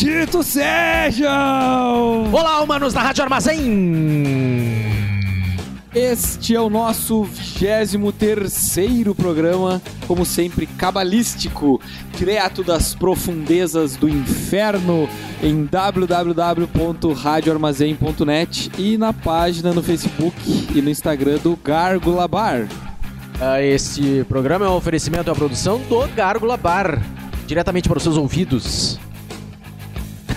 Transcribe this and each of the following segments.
Maldito sejam! Olá, humanos da Rádio Armazém! Este é o nosso 23 programa, como sempre, cabalístico, direto das profundezas do inferno, em www.radioarmazém.net e na página no Facebook e no Instagram do Gárgula Bar. Ah, Este programa é um oferecimento à produção do Gárgula Bar, diretamente para os seus ouvidos.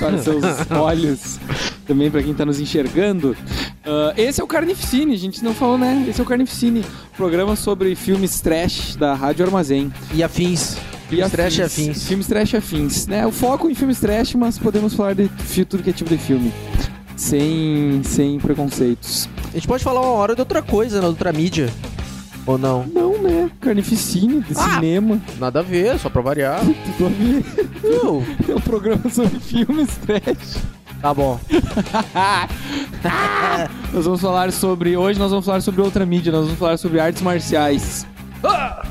Para seus olhos, também para quem tá nos enxergando. Ah, esse é o Carnificine, a gente não falou, né? Esse é o Carnificine, programa sobre filmes trash da Rádio Armazém. E afins. E Filmes trash e afins. Filmes trash e afins, né? O foco em filmes trash, mas podemos falar de tudo que é tipo de filme. Sem, sem preconceitos. A gente pode falar uma hora de outra coisa, na outra mídia. Ou não? Não, né? Carnificine, de Ah! cinema. Nada a ver, só pra variar. Tudo a ver. Viu? É um programa sobre filmes trash. tá bom. Nós vamos falar sobre. Hoje nós vamos falar sobre outra mídia, nós vamos falar sobre artes marciais. Ah,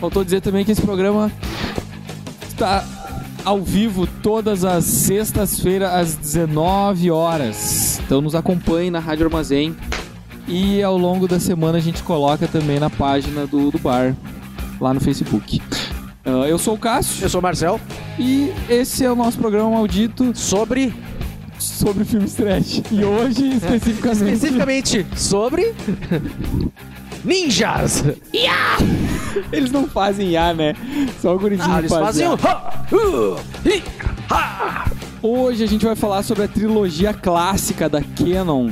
faltou dizer também que esse programa está ao vivo todas as sextas-feiras às 19 horas. Então nos acompanhe na Rádio Armazém. E ao longo da semana a gente coloca também na página do, do bar, lá no Facebook. Ah, eu sou o Cássio Eu sou o Marcel. e esse é o nosso programa maldito Sobre. sobre filmes trash. E hoje, especificamente. Especificamente sobre. Ninjas! Eles não fazem IA, né? Só o gurizinho Ah, eles faz fazem IA. Uh! Ha! Hoje a gente vai falar sobre a trilogia clássica da Canon.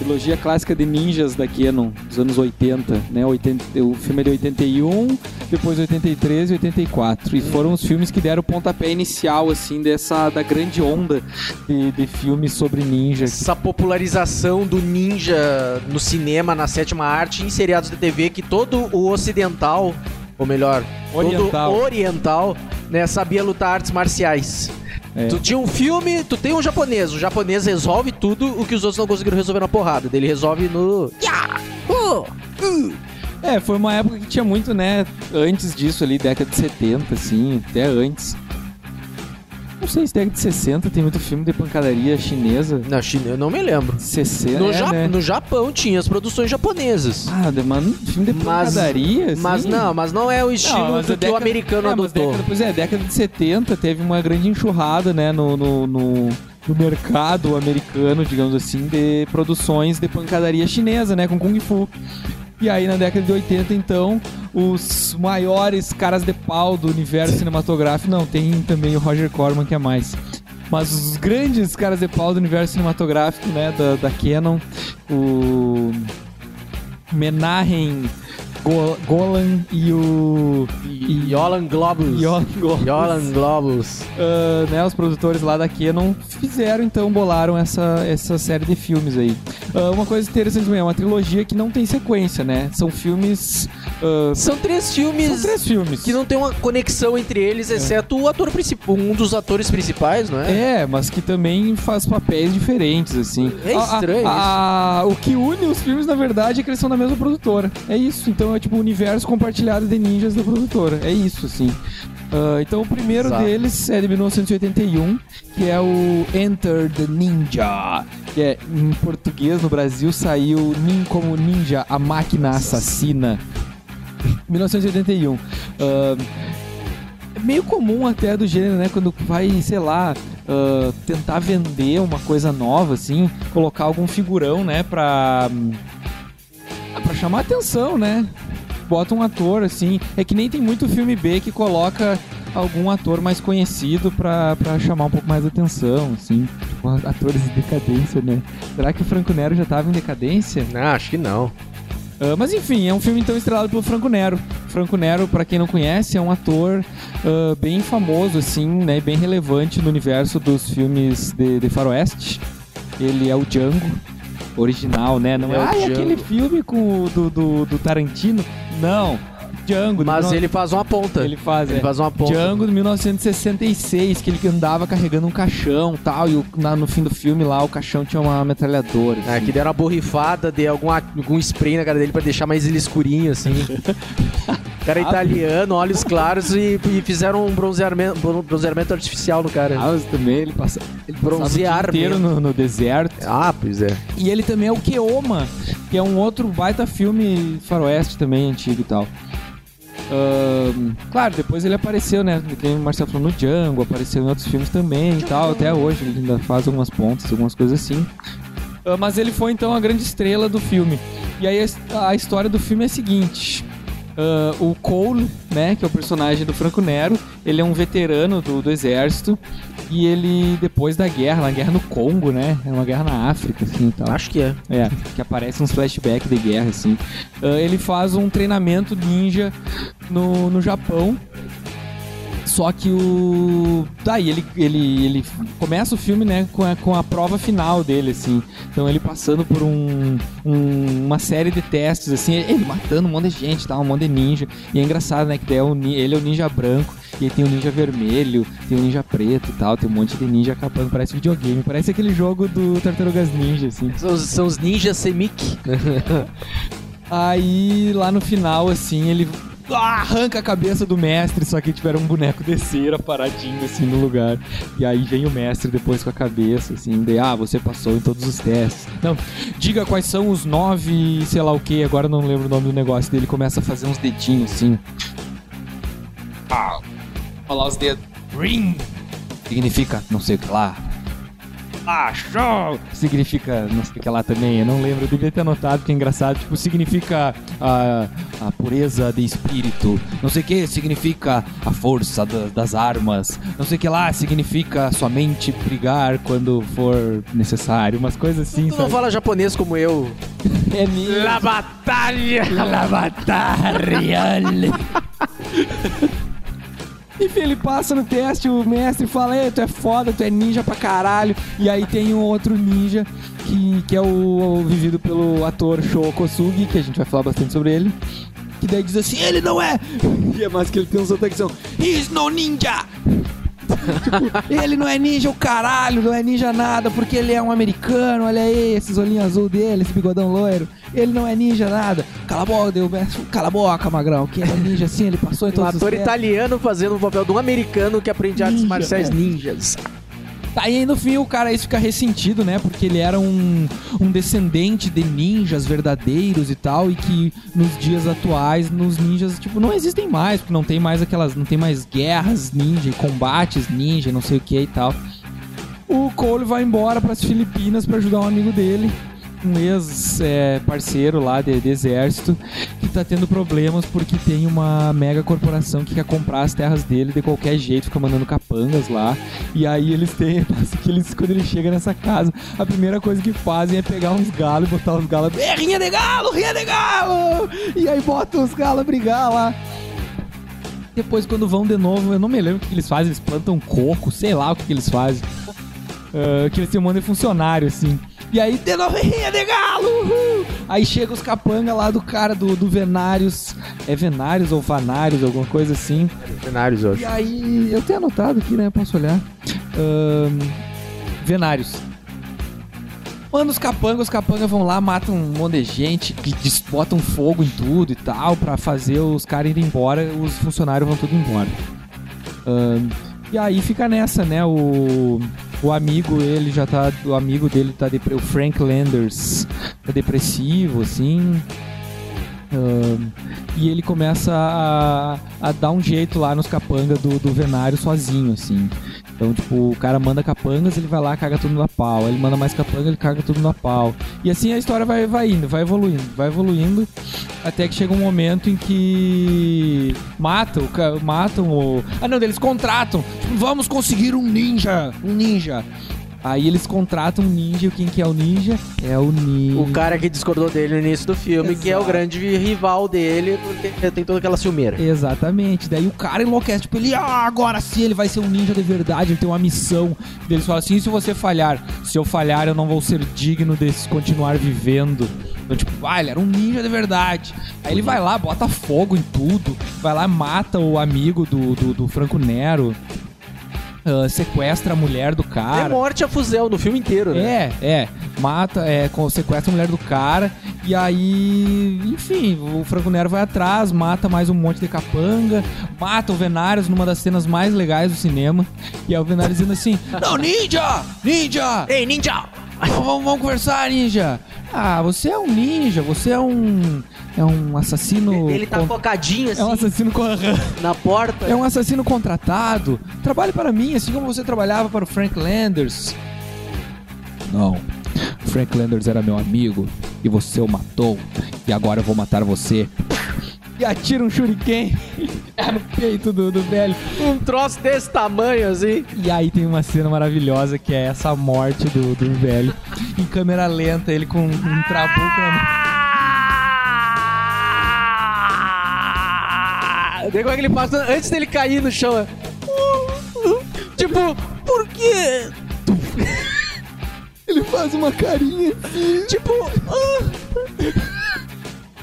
Trilogia clássica de ninjas da Canon, dos anos 80, né? 80, o filme é de 81, depois 83 e 84. E foram os filmes que deram o pontapé inicial, assim, dessa da grande onda de, de filmes sobre ninja. Essa popularização do ninja no cinema, na sétima arte, em seriados de TV, que todo o ocidental, ou melhor, Oriental. todo oriental, né, sabia lutar artes marciais. É. Tu tinha um filme, tu tem um japonês, o japonês resolve tudo o que os outros não conseguiram resolver na porrada. Ele resolve no. É, foi uma época que tinha muito, né? Antes disso ali, década de 70, assim, até antes. Não sei se década de 60 tem muito filme de pancadaria chinesa. Na China, eu não me lembro. 60, No, é, Ja- né? no Japão tinha as produções japonesas. Ah, de- mano, filme de Mas- pancadaria, assim. Mas não, mas não é o estilo Não, mas do a que o americano é, adotou. Década, pois é, década de 70 teve uma grande enxurrada, né, no, no, no- no mercado americano, digamos assim, de produções de pancadaria chinesa, né, com Kung Fu. E aí, na década de 80, então, os maiores caras de pau do universo cinematográfico, não, tem também o Roger Corman, que é mais. Mas os grandes caras de pau do universo cinematográfico, né, da, da Canon, o Menahem Go- Golan e o E Yolan Globus. Yolan Globus. Yolan Globus. Ah, né, os produtores lá da Canon fizeram, então, bolaram essa, essa série de filmes aí. Ah, uma coisa interessante também, é uma trilogia que não tem sequência, né? São filmes... ah, São três filmes são três filmes. que não tem uma conexão entre eles, exceto o ator principal, um dos atores principais, não é? É, mas que também faz papéis diferentes, assim. É A- a- estranho a- O que une os filmes, na verdade, é que eles são da mesma produtora. É isso. Então é tipo o universo compartilhado de ninjas da produtora. É isso, assim. Ah, então o primeiro Exato. deles é de 1981, que é o Enter the Ninja. Que é, em português, no Brasil, saiu nin- como Ninja, a máquina assassina. 1981. Ah, é meio comum até do gênero, né? Quando vai, sei lá, ah, tentar vender uma coisa nova, assim, colocar algum figurão, né? Pra, pra chamar atenção, né? Bota um ator, assim. É que nem tem muito filme B que coloca algum ator mais conhecido pra, pra chamar um pouco mais atenção, assim. Tipo, atores de decadência, né? Será que o Franco Nero já tava em decadência? Não, acho que não. Ah, mas enfim, é um filme então estrelado pelo Franco Nero. Franco Nero, pra quem não conhece, é um ator ah, bem famoso, assim, né? e Bem relevante no universo dos filmes de, de faroeste. Ele é o Django original, né? Não é, é ah, e Django. aquele filme com do, do, do Tarantino. Não, Django. Mas 19 ele faz uma ponta. ele faz, Ele é. faz uma ponta. Django de 1966, que ele andava carregando um caixão tal, e o- na- no fim do filme lá o caixão tinha uma metralhadora. É, assim. que deram uma borrifada de algum, algum spray na cara dele pra deixar mais ele escurinho, assim. cara é italiano, olhos claros e, e fizeram um bronzeamento, bron- bronzeamento artificial no cara. Ah, mas também ele passa, ele Bronzear inteiro no, no deserto. Ah, pois é. E ele também é o Keoma, que é um outro baita filme faroeste também, antigo e tal. Claro, depois ele apareceu, né? Tem o Marcelo no Django, apareceu em outros filmes também e tal. Até hoje ele ainda faz algumas pontas, algumas coisas assim. Mas ele foi então a grande estrela do filme. E aí a, a história do filme é a seguinte. Ah, o Cole, né, que é o personagem do Franco Nero, ele é um veterano do, do exército e ele, depois da guerra, na guerra no Congo, né, é uma guerra na África, assim, tal. Acho que é. É, que aparece uns flashbacks de guerra, assim. Ah, ele faz um treinamento ninja no, no Japão. Só que o. Daí ele, ele, ele começa o filme, né, com a, com a prova final dele, assim. Então ele passando por um, um- uma série de testes, assim, ele matando um monte de gente, tá? Um monte de ninja. E é engraçado, né? Que daí é ni- ele é o ninja branco, e aí tem o ninja vermelho, tem o ninja preto e tal, tem um monte de ninja acabando, parece videogame, parece aquele jogo do Tartarugas Ninja, assim. São, os- são os ninjas Semik. Aí lá no final, assim, ele arranca a cabeça do mestre, só que tiveram um boneco de cera paradinho assim no lugar. E aí vem o mestre depois com a cabeça, assim, de ah, você passou em todos os testes. Não, diga quais são os nove, sei lá o que, agora não lembro o nome do negócio dele, começa a fazer uns dedinhos assim. Ah, falar os dedos. Ring! Significa não sei o que lá. Show! Significa não sei o que lá também, eu não lembro, eu devia ter anotado, que é engraçado. Tipo, significa a, a pureza de espírito. Não sei o que significa a força da- das armas. Não sei o que lá significa somente brigar quando for necessário. Umas coisas assim, Tu não sabe? fala japonês como eu. É mesmo. La batalha! La batalha. Enfim, ele passa no teste, o mestre fala, Ei, tu é foda, tu é ninja pra caralho. E aí tem um outro ninja, que, que é o, o vivido pelo ator Sho Kosugi, que a gente vai falar bastante sobre ele. Que daí diz assim, ele não é! E é mais que ele tem um sotaque que são, He's no ninja! tipo, ele não é ninja o caralho, não é ninja nada, porque ele é um americano, olha aí, esses olhinhos azul dele, esse bigodão loiro. Ele não é ninja nada. Cala a boca, deu. Cala a boca, magrão. Que ele é ninja assim, ele passou em Um todos os ator italiano fazendo o papel de um americano que aprende artes marciais é. ninjas. Tá, e aí no fim o cara aí fica ressentido, né? Porque ele era um, um descendente de ninjas verdadeiros e tal, e que nos dias atuais, nos ninjas, tipo, não existem mais, porque não tem mais aquelas. não tem mais guerras ninja, combates ninja, não sei o que e tal. O Cole vai embora pras Filipinas pra ajudar um amigo dele, um ex-parceiro lá de, de exército, que tá tendo problemas porque tem uma mega corporação que quer comprar as terras dele de qualquer jeito, fica mandando capangas lá. E aí eles têm, que eles, quando ele chega nessa casa, a primeira coisa que fazem é pegar uns galos e botar os galos. É, rinha de galo, rinha de galo! E aí botam os galos a brigar lá. Depois, quando vão de novo, eu não me lembro o que eles fazem, eles plantam coco, sei lá o que, eles fazem. Ah, que eles têm um monte de funcionário, assim. E aí, de novo, rinha de galo! uhul! Aí chega os capanga lá do cara do, do Venários. É Venários ou Vanários, alguma coisa assim. Cenários, eu E aí, eu tenho anotado aqui, né? Posso olhar. Ahn, Venários. Mano, os capangas, os capangas vão lá, matam um monte de gente, que botam fogo em tudo e tal, pra fazer os caras irem embora, os funcionários vão tudo embora. Ahn, e aí fica nessa, né? O, o amigo, ele já tá. O amigo dele tá o Frank Landers tá depressivo, assim. Ahn, e ele começa a, a dar um jeito lá nos capangas do, do Venário sozinho, assim. Então, tipo, o cara manda capangas, ele vai lá, caga tudo na pau. Ele manda mais capanga, ele caga tudo na pau. E assim a história vai, vai indo, vai evoluindo, vai evoluindo. Até que chega um momento em que matam, matam o. Ah não, eles contratam. Tipo, vamos conseguir um ninja! Um ninja! Aí eles contratam um ninja, e quem que é o ninja? É o ninja. O cara que discordou dele no início do filme, que é o Exato. grande rival dele, porque tem toda aquela ciumeira. Exatamente. Daí o cara enlouquece, tipo, ele, ah, agora sim ele vai ser um ninja de verdade, ele tem uma missão. Daí Eles falam assim, e se você falhar? Se eu falhar, eu não vou ser digno de continuar vivendo. Então, tipo, ah, ele era um ninja de verdade. Aí ele vai lá, bota fogo em tudo, vai lá, mata o amigo do, do, do Franco Nero. Ah, sequestra a mulher do É cara. morte a fuzel no filme inteiro, né? É, é. Mata, é, com- sequestra a mulher do cara. E aí, enfim, o Franco Nero vai atrás, mata mais um monte de capanga, mata o Venários numa das cenas mais legais do cinema. E é o Venários dizendo assim: Não, ninja! Ninja! Ei, ninja! Vamos, vamos- conversar, ninja! Ah, você é um ninja, você é um. É um assassino. Ele tá con- focadinho assim É um assassino con- na porta. é um assassino contratado. Trabalhe para mim, assim como você trabalhava para o Frank Landers. Não. Frank Landers era meu amigo e você o matou. E agora eu vou matar você. E atira um shuriken no peito do, do velho. Um troço desse tamanho assim. E aí tem uma cena maravilhosa que é essa morte do, do velho. Em câmera lenta, ele com um trabuco na mão. É que ele passa antes dele cair no chão? é, Tipo, por quê? Ele faz uma carinha assim. Tipo,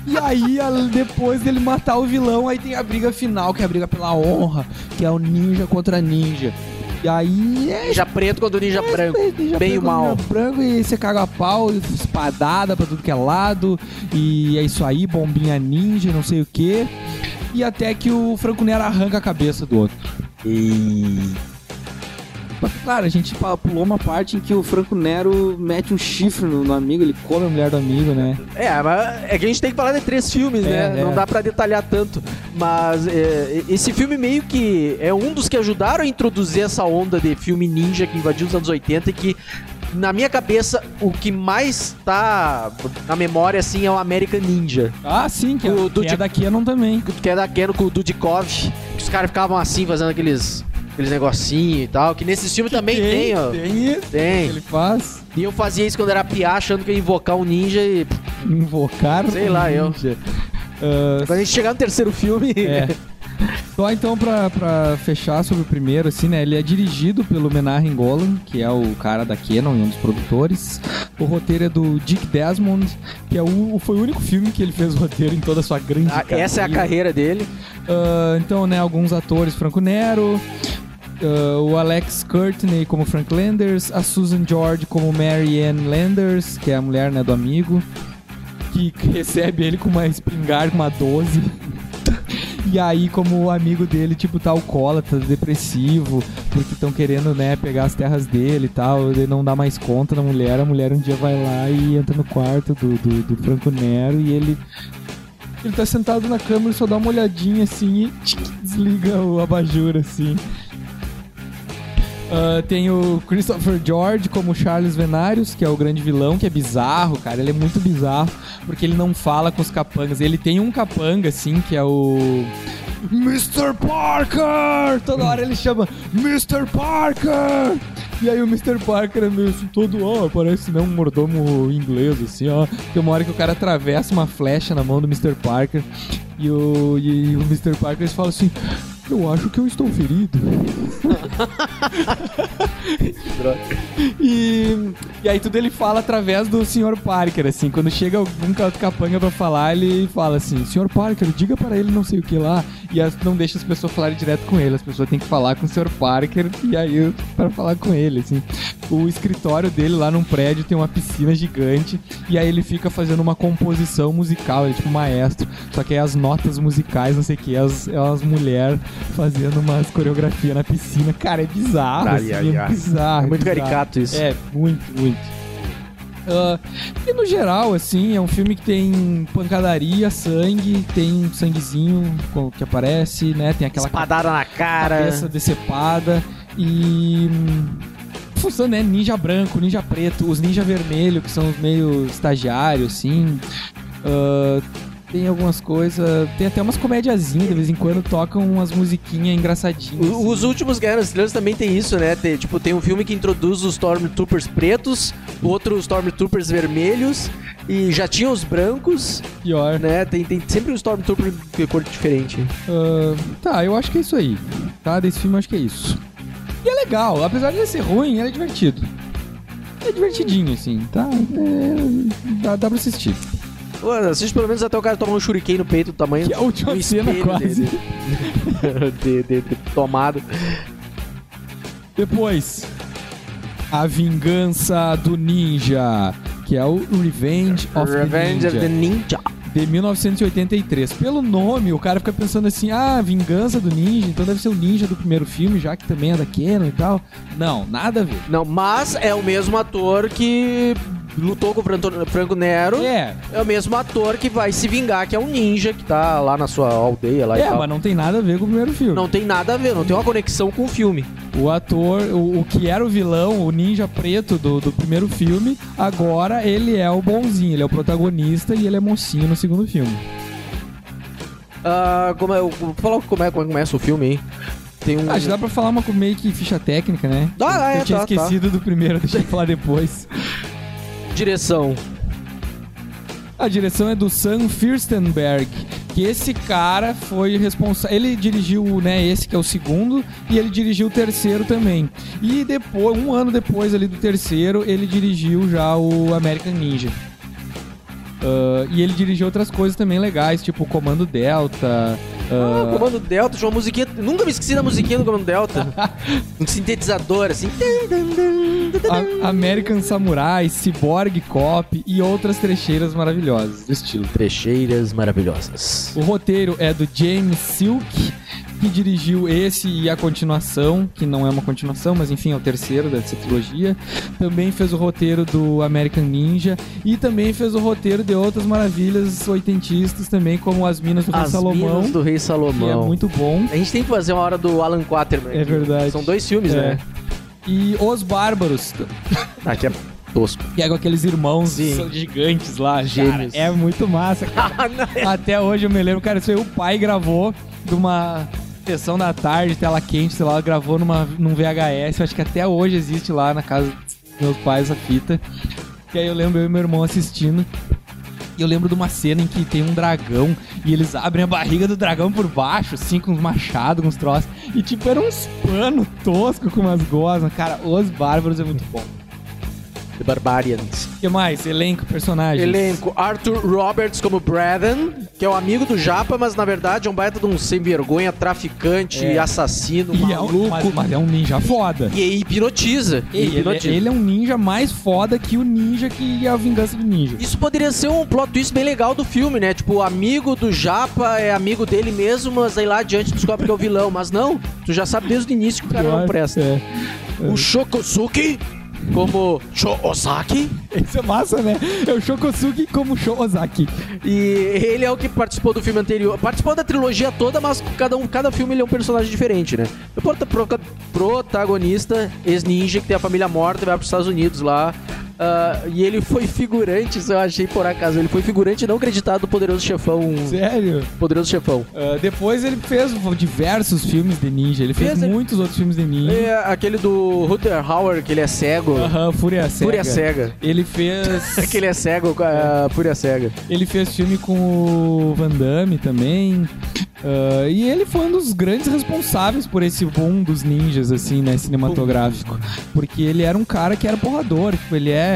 E aí, depois dele matar o vilão, aí tem a briga final, que é a briga pela honra, que é o ninja contra ninja. E aí é ninja preto contra o ninja branco. Ninja Bem branco, mal. ninja branco e você caga a pau, espadada pra tudo que é lado. E é isso aí, bombinha ninja, não sei o que. E até que o Franco Nero arranca a cabeça do outro. E... Claro, a gente pulou uma parte em que o Franco Nero mete um chifre no, no amigo, ele come a mulher do amigo, né? É, mas é que a gente tem que falar de três filmes, É, né? é. Não dá pra detalhar tanto. Mas é, esse filme meio que é um dos que ajudaram a introduzir essa onda de filme ninja que invadiu os anos 80 e que, na minha cabeça, o que mais tá na memória, assim, é o American Ninja. Ah, sim, que, é- O do que é da Canon também. Que é da Canon com o Dudikov. Que os caras ficavam assim, fazendo aqueles, aqueles negocinhos e tal. Que nesse filme também tem, ó. Tem isso. Tem. Ele faz. E eu fazia isso quando era piá, achando que ia invocar um ninja e... Invocar Sei o lá, eu. ninja. Ah, Quando a gente chegar no terceiro filme... É. Só então pra, pra fechar sobre o primeiro, assim, né? Ele é dirigido pelo Menahem Golan, que é o cara da Canon e um dos produtores. O roteiro é do Dick Desmond, que é o, foi o único filme que ele fez o roteiro em toda a sua grande Ah, essa é a carreira dele. Ah, então, né, alguns atores, Franco Nero, ah, o Alex Courtney como Frank Landers, a Susan George como Mary Ann Landers, que é a mulher, né, do amigo, que recebe ele com uma espingarda, uma 12. E aí, como o amigo dele, tipo, tá alcoólatra, depressivo, porque estão querendo, né, pegar as terras dele e tal, ele não dá mais conta da mulher, a mulher um dia vai lá e entra no quarto do, do, do Franco Nero e ele ele tá sentado na cama e só dá uma olhadinha assim e desliga o abajur assim. Ah, tem o Christopher George como Charles Venarius, que é o grande vilão, que é bizarro, cara. Ele é muito bizarro, porque ele não fala com os capangas. Ele tem um capanga, assim, que é o. Mr. Parker! Toda hora ele chama Mr. Parker! E aí o Mr. Parker é meio assim, todo, ó, parece né, um mordomo inglês, assim, ó. Tem uma hora que o cara atravessa uma flecha na mão do Mr. Parker e o, e o Mr. Parker fala assim, eu acho que eu estou ferido. E, e aí tudo ele fala através do Sr. Parker, assim. Quando chega algum ca- capanga pra falar, ele fala assim, Sr. Parker, diga para ele não sei o que lá. E as- não deixa as pessoas falarem direto com ele. As pessoas têm que falar com o Sr. Parker e aí para falar com ele, assim. O escritório dele lá num prédio tem uma piscina gigante e aí ele fica fazendo uma composição musical, ele é tipo maestro. Só que aí as notas musicais, não sei o que, as, as mulheres fazendo umas coreografia na piscina. Cara, é bizarro, Ai, assim, ai, é ai. bizarro. É muito bizarro. caricato isso. É, muito, muito. Ah, e no geral, assim, é um filme que tem pancadaria, sangue, tem sanguezinho que aparece, né? Tem aquela Espadada na cara. cabeça decepada e. hum, Função, né? Ninja branco, ninja preto, os ninja vermelho, que são os meio estagiários, assim. Ah, tem algumas coisas. Tem até umas comediazinhas, de vez em quando tocam umas musiquinhas engraçadinhas. O- assim. Os últimos Guerras Estrelas também tem isso, né? Tem, tipo, tem um filme que introduz os Stormtroopers pretos, outro os Stormtroopers vermelhos, e já tinha os brancos, Pior. né? Tem, tem sempre um Stormtrooper de cor diferente. Ah, tá, eu acho que é isso aí. Tá, desse filme eu acho que é isso. E é legal, apesar de ser ruim, ele é divertido. É divertidinho, assim, tá? É, dá, dá pra assistir. Pô, assiste pelo menos até o cara tomar um shuriken no peito do tamanho Que é a última do cena quase. dele. de, de- de tomado. Depois, A Vingança do Ninja, que é o Revenge of Revenge the of the Ninja, Ninja. de 1983. Pelo nome, o cara fica pensando assim, ah, Vingança do Ninja, então deve ser o ninja do primeiro filme, já que também é da Canon e tal. Não, nada a ver. Não, mas é o mesmo ator que lutou com o Franco- Franco Nero. É, É o mesmo ator que vai se vingar, que é um ninja que tá lá na sua aldeia lá é, mas não tem nada a ver com o primeiro filme. Não tem nada a ver, não tem uma conexão com o filme. O ator, o, o que era o vilão, o ninja preto do, do primeiro filme, agora ele é o bonzinho, ele é o protagonista e ele é mocinho no segundo filme. Ah, como é, falar como é, como é que começa o filme aí. Tem um. Ah, já dá pra falar uma meio que ficha técnica, né? Ah, eu é, tinha tá, esquecido do primeiro, deixa eu falar depois. Direção. A direção é do Sam Firstenberg, que esse cara foi responsável. Ele dirigiu, né, esse que é o segundo, e ele dirigiu o terceiro também. E depois, um ano depois ali do terceiro, ele dirigiu já o American Ninja. Ah, e ele dirigiu outras coisas também legais, tipo Comando Delta. Ah, ah, Comando Delta, tinha uma musiquinha. Nunca me esqueci da musiquinha do Comando Delta. um sintetizador, assim. a- American Samurai, Cyborg Cop e outras trecheiras maravilhosas do estilo. Trecheiras maravilhosas. O roteiro é do James Silk, que dirigiu esse e a continuação, que não é uma continuação, mas enfim, é o terceiro dessa trilogia. Também fez o roteiro do American Ninja e também fez o roteiro de outras maravilhas oitentistas também, como As Minas do Rei As Salomão, Minas do Rei que é Salomão. muito bom. A gente tem que fazer uma hora do Alan Quaterman. É aqui. verdade. São dois filmes, É. né? E Os Bárbaros, Ah, que é tosco. que é com aqueles irmãos Sim. gigantes lá, Gêmeos. Cara, é muito massa, cara. Ah, não. Até hoje eu me lembro, cara, isso aí o pai gravou de uma sessão da tarde, tela quente, sei lá, gravou numa, num VHS. Acho que até hoje existe lá na casa dos meus pais a fita. E aí eu lembro eu e meu irmão assistindo. E eu lembro de uma cena em que tem um dragão e eles abrem a barriga do dragão por baixo, assim, com uns machados, com uns troços. E tipo, era uns pano tosco com umas gosmas. Cara, Os Bárbaros é muito bom. The Barbarians. O que mais? Elenco, personagens. Elenco, Arthur Roberts como Braden, que é o amigo do Japa, mas na verdade é um baita de um sem vergonha, traficante, É. assassino, E é um, maluco. mas, mas é um ninja foda. E aí hipnotiza. E Ele, hipnotiza. ele é um ninja mais foda que o ninja que é a vingança do ninja. Isso poderia ser um plot twist bem legal do filme, né? Tipo, o amigo do Japa é amigo dele mesmo, mas aí lá adiante descobre que é o vilão. Mas não, tu já sabe desde o início que o cara não presta. É. O Shokosuke, como Shoosaki, Isso é massa, né? É o Shokosugi como Shozaki. e ele é o que participou do filme anterior. Participou da trilogia toda, mas cada, um, cada filme ele é um personagem diferente, né? O prota- pro- protagonista, ex-ninja, que tem a família morta vai para os Estados Unidos lá. Ah, e ele foi figurante, isso eu achei por acaso. Ele foi figurante não acreditado do Poderoso Chefão. Sério? Poderoso Chefão. Ah, depois ele fez diversos filmes de ninja. Ele fez, Fez, ele- muitos outros filmes de ninja. É aquele do Rutger Hauer, que ele é cego. Aham, Fúria Cega. Fúria Cega. Ele fez. que ele é cego, a Fúria Cega. ele fez filme com o Van Damme também. Ah, e ele foi um dos grandes responsáveis por esse boom dos ninjas, assim, né, cinematográfico. Porque ele era um cara que era porrador. Tipo, ele é,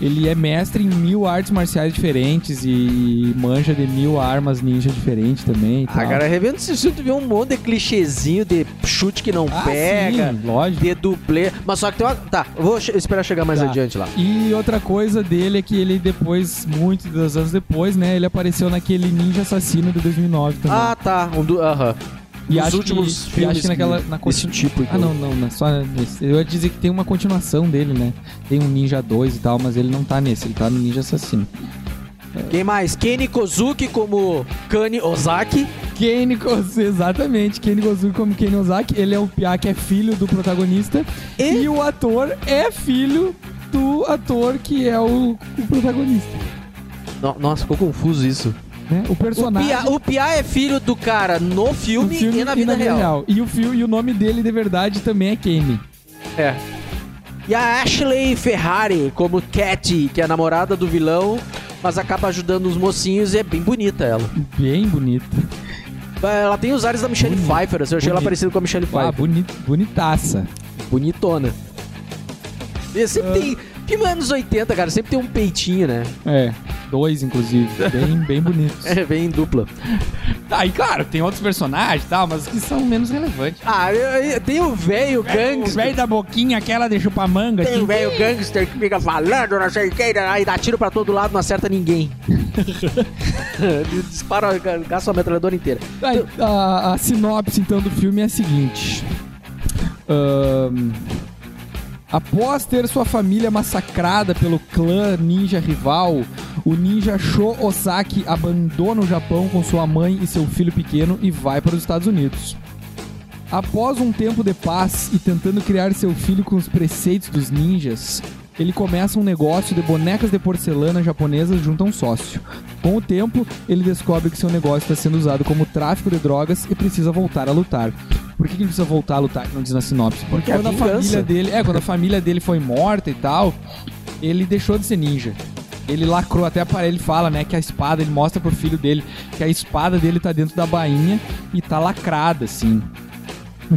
ele é mestre em mil artes marciais diferentes e manja de mil armas ninja diferentes também. Ah, cara, revendo esse filme, tu vê um monte de clichêzinho de chute que não Ah, pega, sim, lógico. de dublê. Mas só que tem uma. Tá, vou esperar chegar mais Tá. adiante lá. E outra coisa dele é que ele depois, muitos anos depois, né, ele apareceu naquele Ninja Assassino de 2009 também. Ah, tá. Um do. Aham. E os acho últimos que, filmes acho que naquela, que- na continu- tipo, então. Ah, não, não, não, só nesse. Eu ia dizer que tem uma continuação dele, né? Tem um Ninja 2 e tal, mas ele não tá nesse, ele tá no Ninja Assassino. Quem mais? Kenny Kozuki como Kani Ozaki. Kenny Kozuki, exatamente, Kenny Kozuki como Kenny Ozaki, ele é o Pia que é filho do protagonista E- e, o ator é filho do ator que é o, o protagonista. No- Nossa, ficou confuso isso. Né? O O personagem Pia, o Pia é filho do cara no do filme, e na vida real. E o, fio, e o nome dele de verdade também é Kenny. É. E a Ashley Ferrari como Cat, que é a namorada do vilão, mas acaba ajudando os mocinhos e é bem bonita ela. Bem bonito. Ela tem os ares da Michelle Bonito. Pfeiffer, assim, eu achei ela Bonito. parecida com a Michelle Ah, Pfeiffer. bonit, bonitaça. Bonitona. E sempre Ah. tem. Filme anos 80, cara, sempre tem um peitinho, né? É, dois inclusive. Bem, bem bonitos. É, bem dupla. Tá, e claro, tem outros personagens e tal, mas que são menos relevantes. Ah, eu- eu- tem o velho O gangster. velho da boquinha, aquela deixou pra manga. Tem assim. o velho gangster que fica falando, não sei o que, aí dá tiro pra todo lado, não acerta ninguém. Ele dispara, gasta a metralhadora inteira. Aí, a, a sinopse, então, do filme é a seguinte. Ahn, após ter sua família massacrada pelo clã ninja rival, o ninja Sho Osaki abandona o Japão com sua mãe e seu filho pequeno e vai para os Estados Unidos. Após um tempo de paz e tentando criar seu filho com os preceitos dos ninjas, ele começa um negócio de bonecas de porcelana japonesas junto a um sócio. Com o tempo, ele descobre que seu negócio está sendo usado como tráfico de drogas e precisa voltar a lutar. Por que, que ele precisa voltar a lutar, não diz na sinopse? Porque, Porque é quando a vingança. família dele. É, quando a família dele foi morta e tal, ele deixou de ser ninja. Ele lacrou, até para ele fala, né, que a espada, ele mostra pro filho dele que a espada dele tá dentro da bainha e tá lacrada, assim.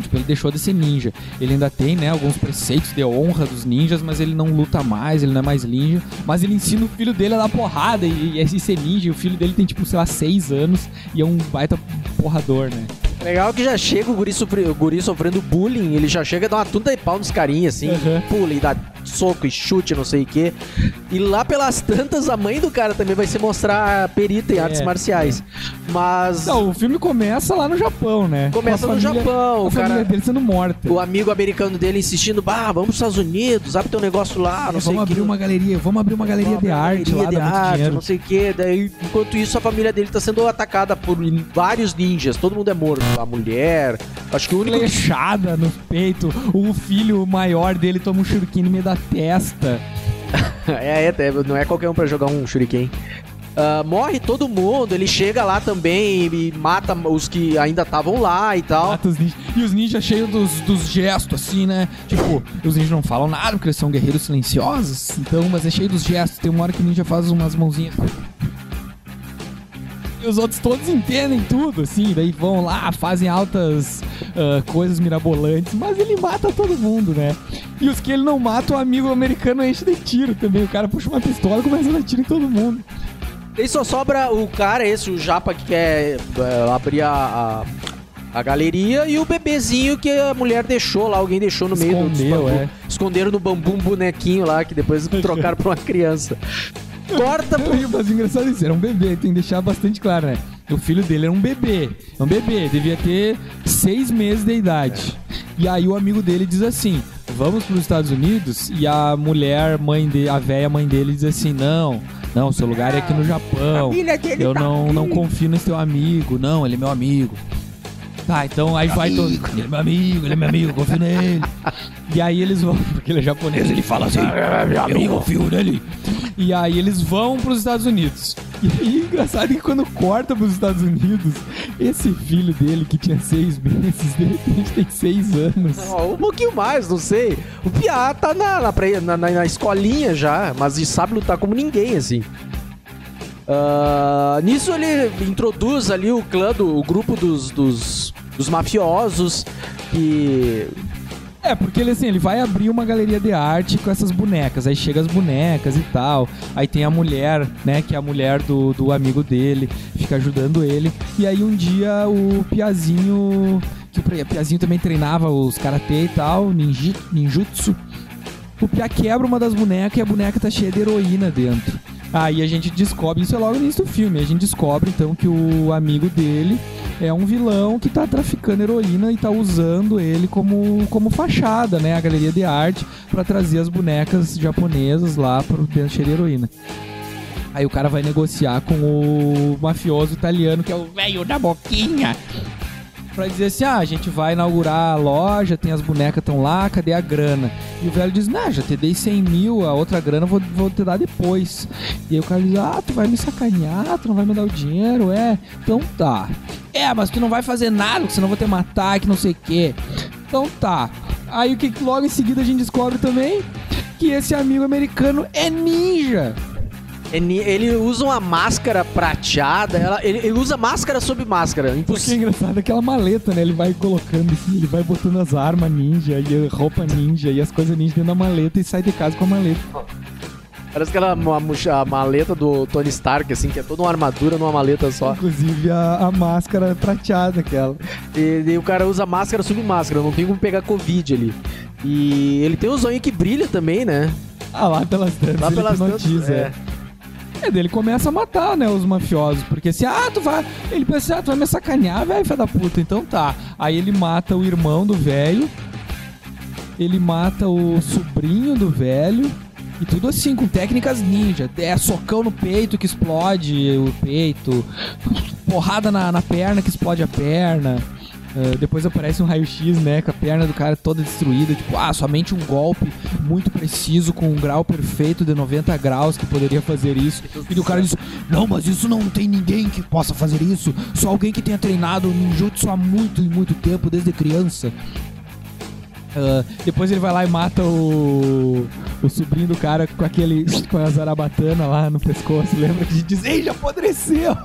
Tipo, ele deixou de ser ninja. Ele ainda tem, né, alguns preceitos de honra dos ninjas, mas ele não luta mais, ele não é mais ninja. Mas ele ensina o filho dele a dar porrada e, e, ser ninja. O filho dele tem, tipo, sei lá, seis anos e é um baita porrador, né? Legal que já chega o guri, sofre- o guri sofrendo bullying, ele já chega a dar uma tunda de pau nos carinhas, assim, Uhum. pula e dá soco e chute, não sei o quê. E lá pelas tantas, a mãe do cara também vai se mostrar perita em artes É, marciais. Mas Não, o filme começa lá no Japão, né? Começa Com no família- Japão, a o cara- dele sendo morta. o amigo americano dele insistindo, bah, vamos pros Estados Unidos, abre teu negócio lá, não sei vamos o quê. abrir uma galeria, vamos abrir uma galeria Vamos de arte galeria lá, de arte, dinheiro. não sei o que. Daí, enquanto isso, a família dele tá sendo atacada por vários ninjas. Todo mundo é morto. A mulher. Acho que o único. Flechada no peito, o filho maior dele toma um shuriken no meio da testa. é, é, é, não é qualquer um pra jogar um shuriken. Ah, morre todo mundo, ele chega lá também e mata os que ainda estavam lá e tal. Mata os ninjas. E os ninjas cheios dos, dos gestos, assim, né? Tipo, os ninjas não falam nada porque eles são guerreiros silenciosos. Então, mas é cheio dos gestos. Tem uma hora que o ninja faz umas mãozinhas. E os outros todos entendem tudo, assim. Daí vão lá, fazem altas ah, coisas mirabolantes. Mas ele mata todo mundo, né? E os que ele não mata, o amigo americano enche de tiro também. O cara puxa uma pistola e começa a dar tiro em todo mundo. Daí só sobra o cara, esse, o Japa, que quer é, abrir a, a, a galeria e o bebezinho que a mulher deixou lá, alguém deixou no meio dos Escondeu, bambu. é. Esconderam no bambu um bonequinho lá que depois trocaram pra uma criança. Corta pro. Mas engraçado é isso, era um bebê, tem que deixar bastante claro, né? O filho dele era um bebê. É um bebê, devia ter seis meses de idade. E aí o amigo dele diz assim: vamos para os Estados Unidos? E a mulher, mãe dele, a velha mãe dele diz assim: não, não, seu lugar é aqui no Japão. Eu não, não confio nesse teu amigo. Não, ele é meu amigo. Tá, então aí vai todo. Ele é meu amigo, ele é meu amigo, confio nele. E aí eles vão, porque ele é japonês, ele fala assim: Eu confio nele. E aí eles vão pros Estados Unidos. E aí, engraçado que quando corta pros Estados Unidos, esse filho dele que tinha seis meses, de repente tem seis anos. Ó, Um pouquinho mais, não sei. O Piá tá na, na, na- na- na escolinha já, mas sabe lutar como ninguém, assim. Ah, nisso ele introduz ali o clã, do, o grupo dos, dos, dos mafiosos que... É, porque ele assim, ele vai abrir uma galeria de arte com essas bonecas. Aí chega as bonecas e tal. Aí tem a mulher, né? Que é a mulher do, do amigo dele, fica ajudando ele. E aí um dia o Piazinho. Que o Piazinho também treinava os karatê e tal, ninji, ninjutsu. O Pia quebra uma das bonecas e a boneca tá cheia de heroína dentro. Aí a gente descobre, isso é logo no início do filme, a gente descobre então que o amigo dele é um vilão que tá traficando heroína e tá usando ele como, como fachada, né? A galeria de arte pra trazer as bonecas japonesas lá pro dentro de heroína. Aí o cara vai negociar com o mafioso italiano, que é o velho da boquinha. Pra dizer assim, ah, a gente vai inaugurar a loja, tem as bonecas estão lá, cadê a grana? E o velho diz, não, já te dei 100 mil, a outra grana vou, vou te dar depois. E aí o cara diz, ah, tu vai me sacanear, tu não vai me dar o dinheiro, é? Então tá. É, mas tu não vai fazer nada, porque senão eu vou te matar, que não sei o quê. Então tá. Aí o que logo em seguida a gente descobre também? Que esse amigo americano é ninja. Ele, usa uma máscara prateada, ela- ele, ele usa máscara sobre máscara. O que é Impossível. engraçado é aquela maleta, né? Ele vai colocando assim, ele vai botando as armas ninja e a roupa ninja e as coisas ninja dentro da maleta e sai de casa com a maleta. Parece aquela uma, a maleta do Tony Stark, assim, que é toda uma armadura numa maleta só. Inclusive a, a máscara prateada aquela. E, e o cara usa máscara sobre máscara, não tem como pegar Covid ali. E ele tem o zóio que brilha também, né? Ah, lá pelas tantas Lá pelas tantas, é. É, daí ele começa a matar, né, os mafiosos. Porque assim, ah, tu vai. Ele pensa, ah, tu vai me sacanear, velho, filho da puta. Então tá. Aí ele mata o irmão do velho. Ele mata o sobrinho do velho. E tudo assim, com técnicas ninja. É socão no peito que explode o peito. Porrada na, na perna que explode a perna. Uh, depois aparece um raio-x, né? Com a perna do cara toda destruída. Tipo, ah, somente um golpe muito preciso, com um grau perfeito de 90 graus que poderia fazer isso. E o cara diz: Não, mas isso não tem ninguém que possa fazer isso. Só alguém que tenha treinado ninjutsu há muito e muito tempo, desde criança. Uh, depois ele vai lá e mata o, o sobrinho do cara com aquele com a zarabatana lá no pescoço. Lembra que a gente diz, ei, já apodreceu!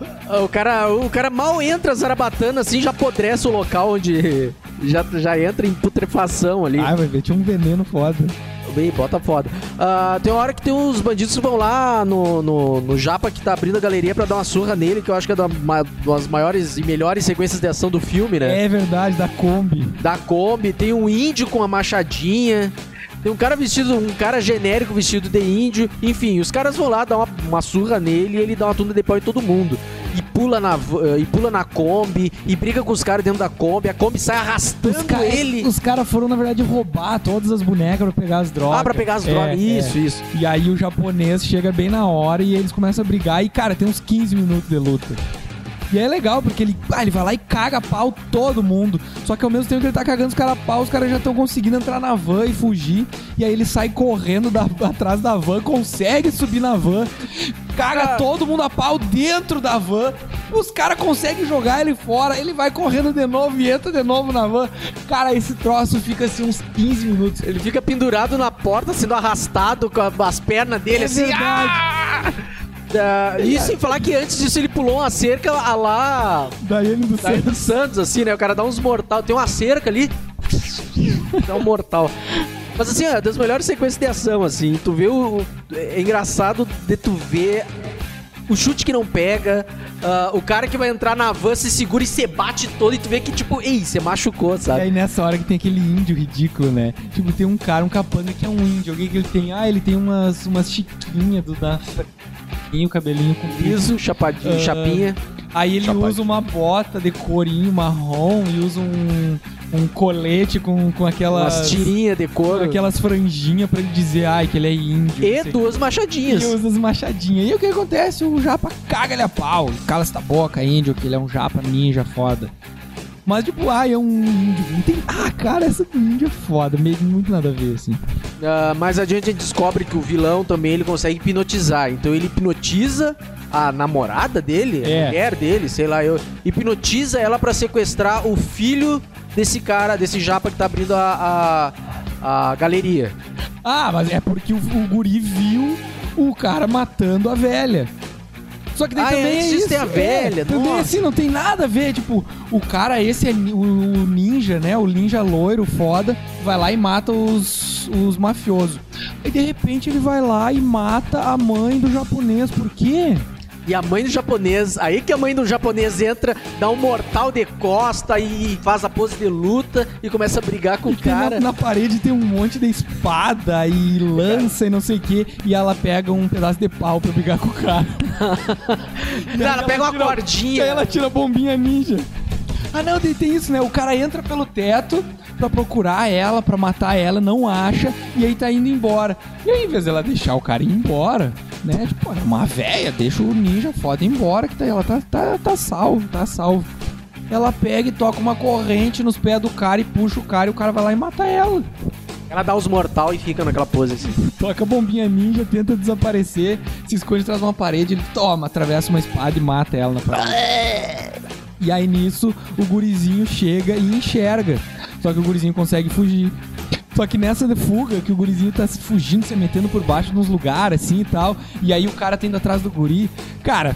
O cara, o cara mal entra zarabatana assim, já apodrece o local onde já, já entra em putrefação ali. Ah, vai ver, tinha um veneno foda. Bem, bota foda. Ah, tem uma hora que tem uns bandidos que vão lá no, no, no Japa que tá abrindo a galeria pra dar uma surra nele, que eu acho que é uma das maiores e melhores sequências de ação do filme, né? É verdade, da Kombi. Da Kombi, tem um índio com a machadinha. Tem um cara vestido, um cara genérico vestido de índio. Enfim, os caras vão lá dar uma, uma surra nele e ele dá uma tunda de pau em todo mundo. E pula na, v- e pula na Kombi, e briga com os caras dentro da Kombi. A Kombi sai arrastando Os, ca- ele. os caras foram, na verdade, roubar todas as bonecas pra pegar as drogas. Ah, pra pegar as É, drogas. é. Isso, isso. E aí o japonês chega bem na hora e eles começam a brigar e, cara, tem uns 15 minutos de luta. E é legal, porque ele, ah, ele vai lá e caga pau todo mundo. Só que ao mesmo tempo que ele tá cagando os caras a pau, os caras já estão conseguindo entrar na van e fugir. E aí ele sai correndo da- atrás da van, consegue subir na van, caga Ah. todo mundo a pau dentro da van. Os caras conseguem jogar ele fora, ele vai correndo de novo e entra de novo na van. Cara, esse troço fica assim uns 15 minutos. Ele fica pendurado na porta, sendo arrastado com as pernas dele, É assim. verdade. ah! Ah, e sem falar que antes disso ele pulou uma cerca a lá. Daí ele do Daí do Santos, assim, né? O cara dá uns mortal. Tem uma cerca ali. Dá um mortal. Mas assim, é das melhores sequências de ação, assim. Tu vê o. É engraçado de tu ver o chute que não pega, ah, o cara que vai entrar na van se segura e se bate todo e tu vê que, tipo, ei, você machucou, E sabe? aí nessa hora que tem aquele índio ridículo, né? Tipo, tem um cara, um capanga que é um índio. Alguém que ele tem. Ah, ele tem umas, umas chiquinhas do da. E o cabelinho comprido. Liso, chapadinho, Ah, chapinha. Aí ele Chapadinho. usa uma bota de corinho marrom e usa um, um colete com, com aquelas. Umas tirinhas de com couro. aquelas franjinhas pra ele dizer, ai, que ele é índio. E duas E machadinhas. usa as machadinhas. E o que acontece? O japa caga ele a pau. Cala essa boca, índio, que ele é um japa ninja foda. Mas, tipo, ai, é um índio. Tem... Ah, cara, essa do índio é foda. Meio muito nada a ver, assim. Ah, mais adiante a gente descobre que o vilão também ele consegue hipnotizar. Então ele hipnotiza a namorada dele, a É. mulher dele, sei lá, eu. Hipnotiza ela pra sequestrar o filho desse cara, desse japa que tá abrindo a, a, a galeria. Ah, mas é porque o, o guri viu o cara matando a velha. Só que daí Ah, também é, é isso. tem a velha, é, também assim, não tem nada a ver. Tipo, o cara, esse é o, o ninja, né? O ninja loiro, foda, vai lá e mata os, os mafiosos. E de repente ele vai lá e mata a mãe do japonês. Por quê? E a mãe do japonês, aí que a mãe do japonês entra, dá um mortal de costa e faz a pose de luta e começa a brigar com o Porque na- cara. Na, parede tem um monte de espada e lança e não sei o que. E ela pega um pedaço de pau pra brigar com o cara. E aí ela pega uma tira- cordinha. E aí ela tira a bombinha ninja. Ah, não, daí tem isso, né? O cara entra pelo teto pra procurar ela, pra matar ela, não acha, e aí tá indo embora. E aí, em vez dela deixar o cara ir embora, né? Tipo, é uma véia, deixa o ninja foda embora, que tá, ela tá, tá, tá salvo, tá salvo. Ela pega e toca uma corrente nos pés do cara e puxa o cara e o cara vai lá e mata ela. Ela dá os mortal e fica naquela pose assim. Toca a bombinha ninja, tenta desaparecer, se esconde atrás de uma parede, ele toma, atravessa uma espada e mata ela na parede. E aí nisso, o gurizinho chega e enxerga. Só que o gurizinho consegue fugir. Só que nessa fuga, que o gurizinho tá se fugindo, se metendo por baixo nos lugares, assim e tal. E aí o cara tá indo atrás do guri. Cara,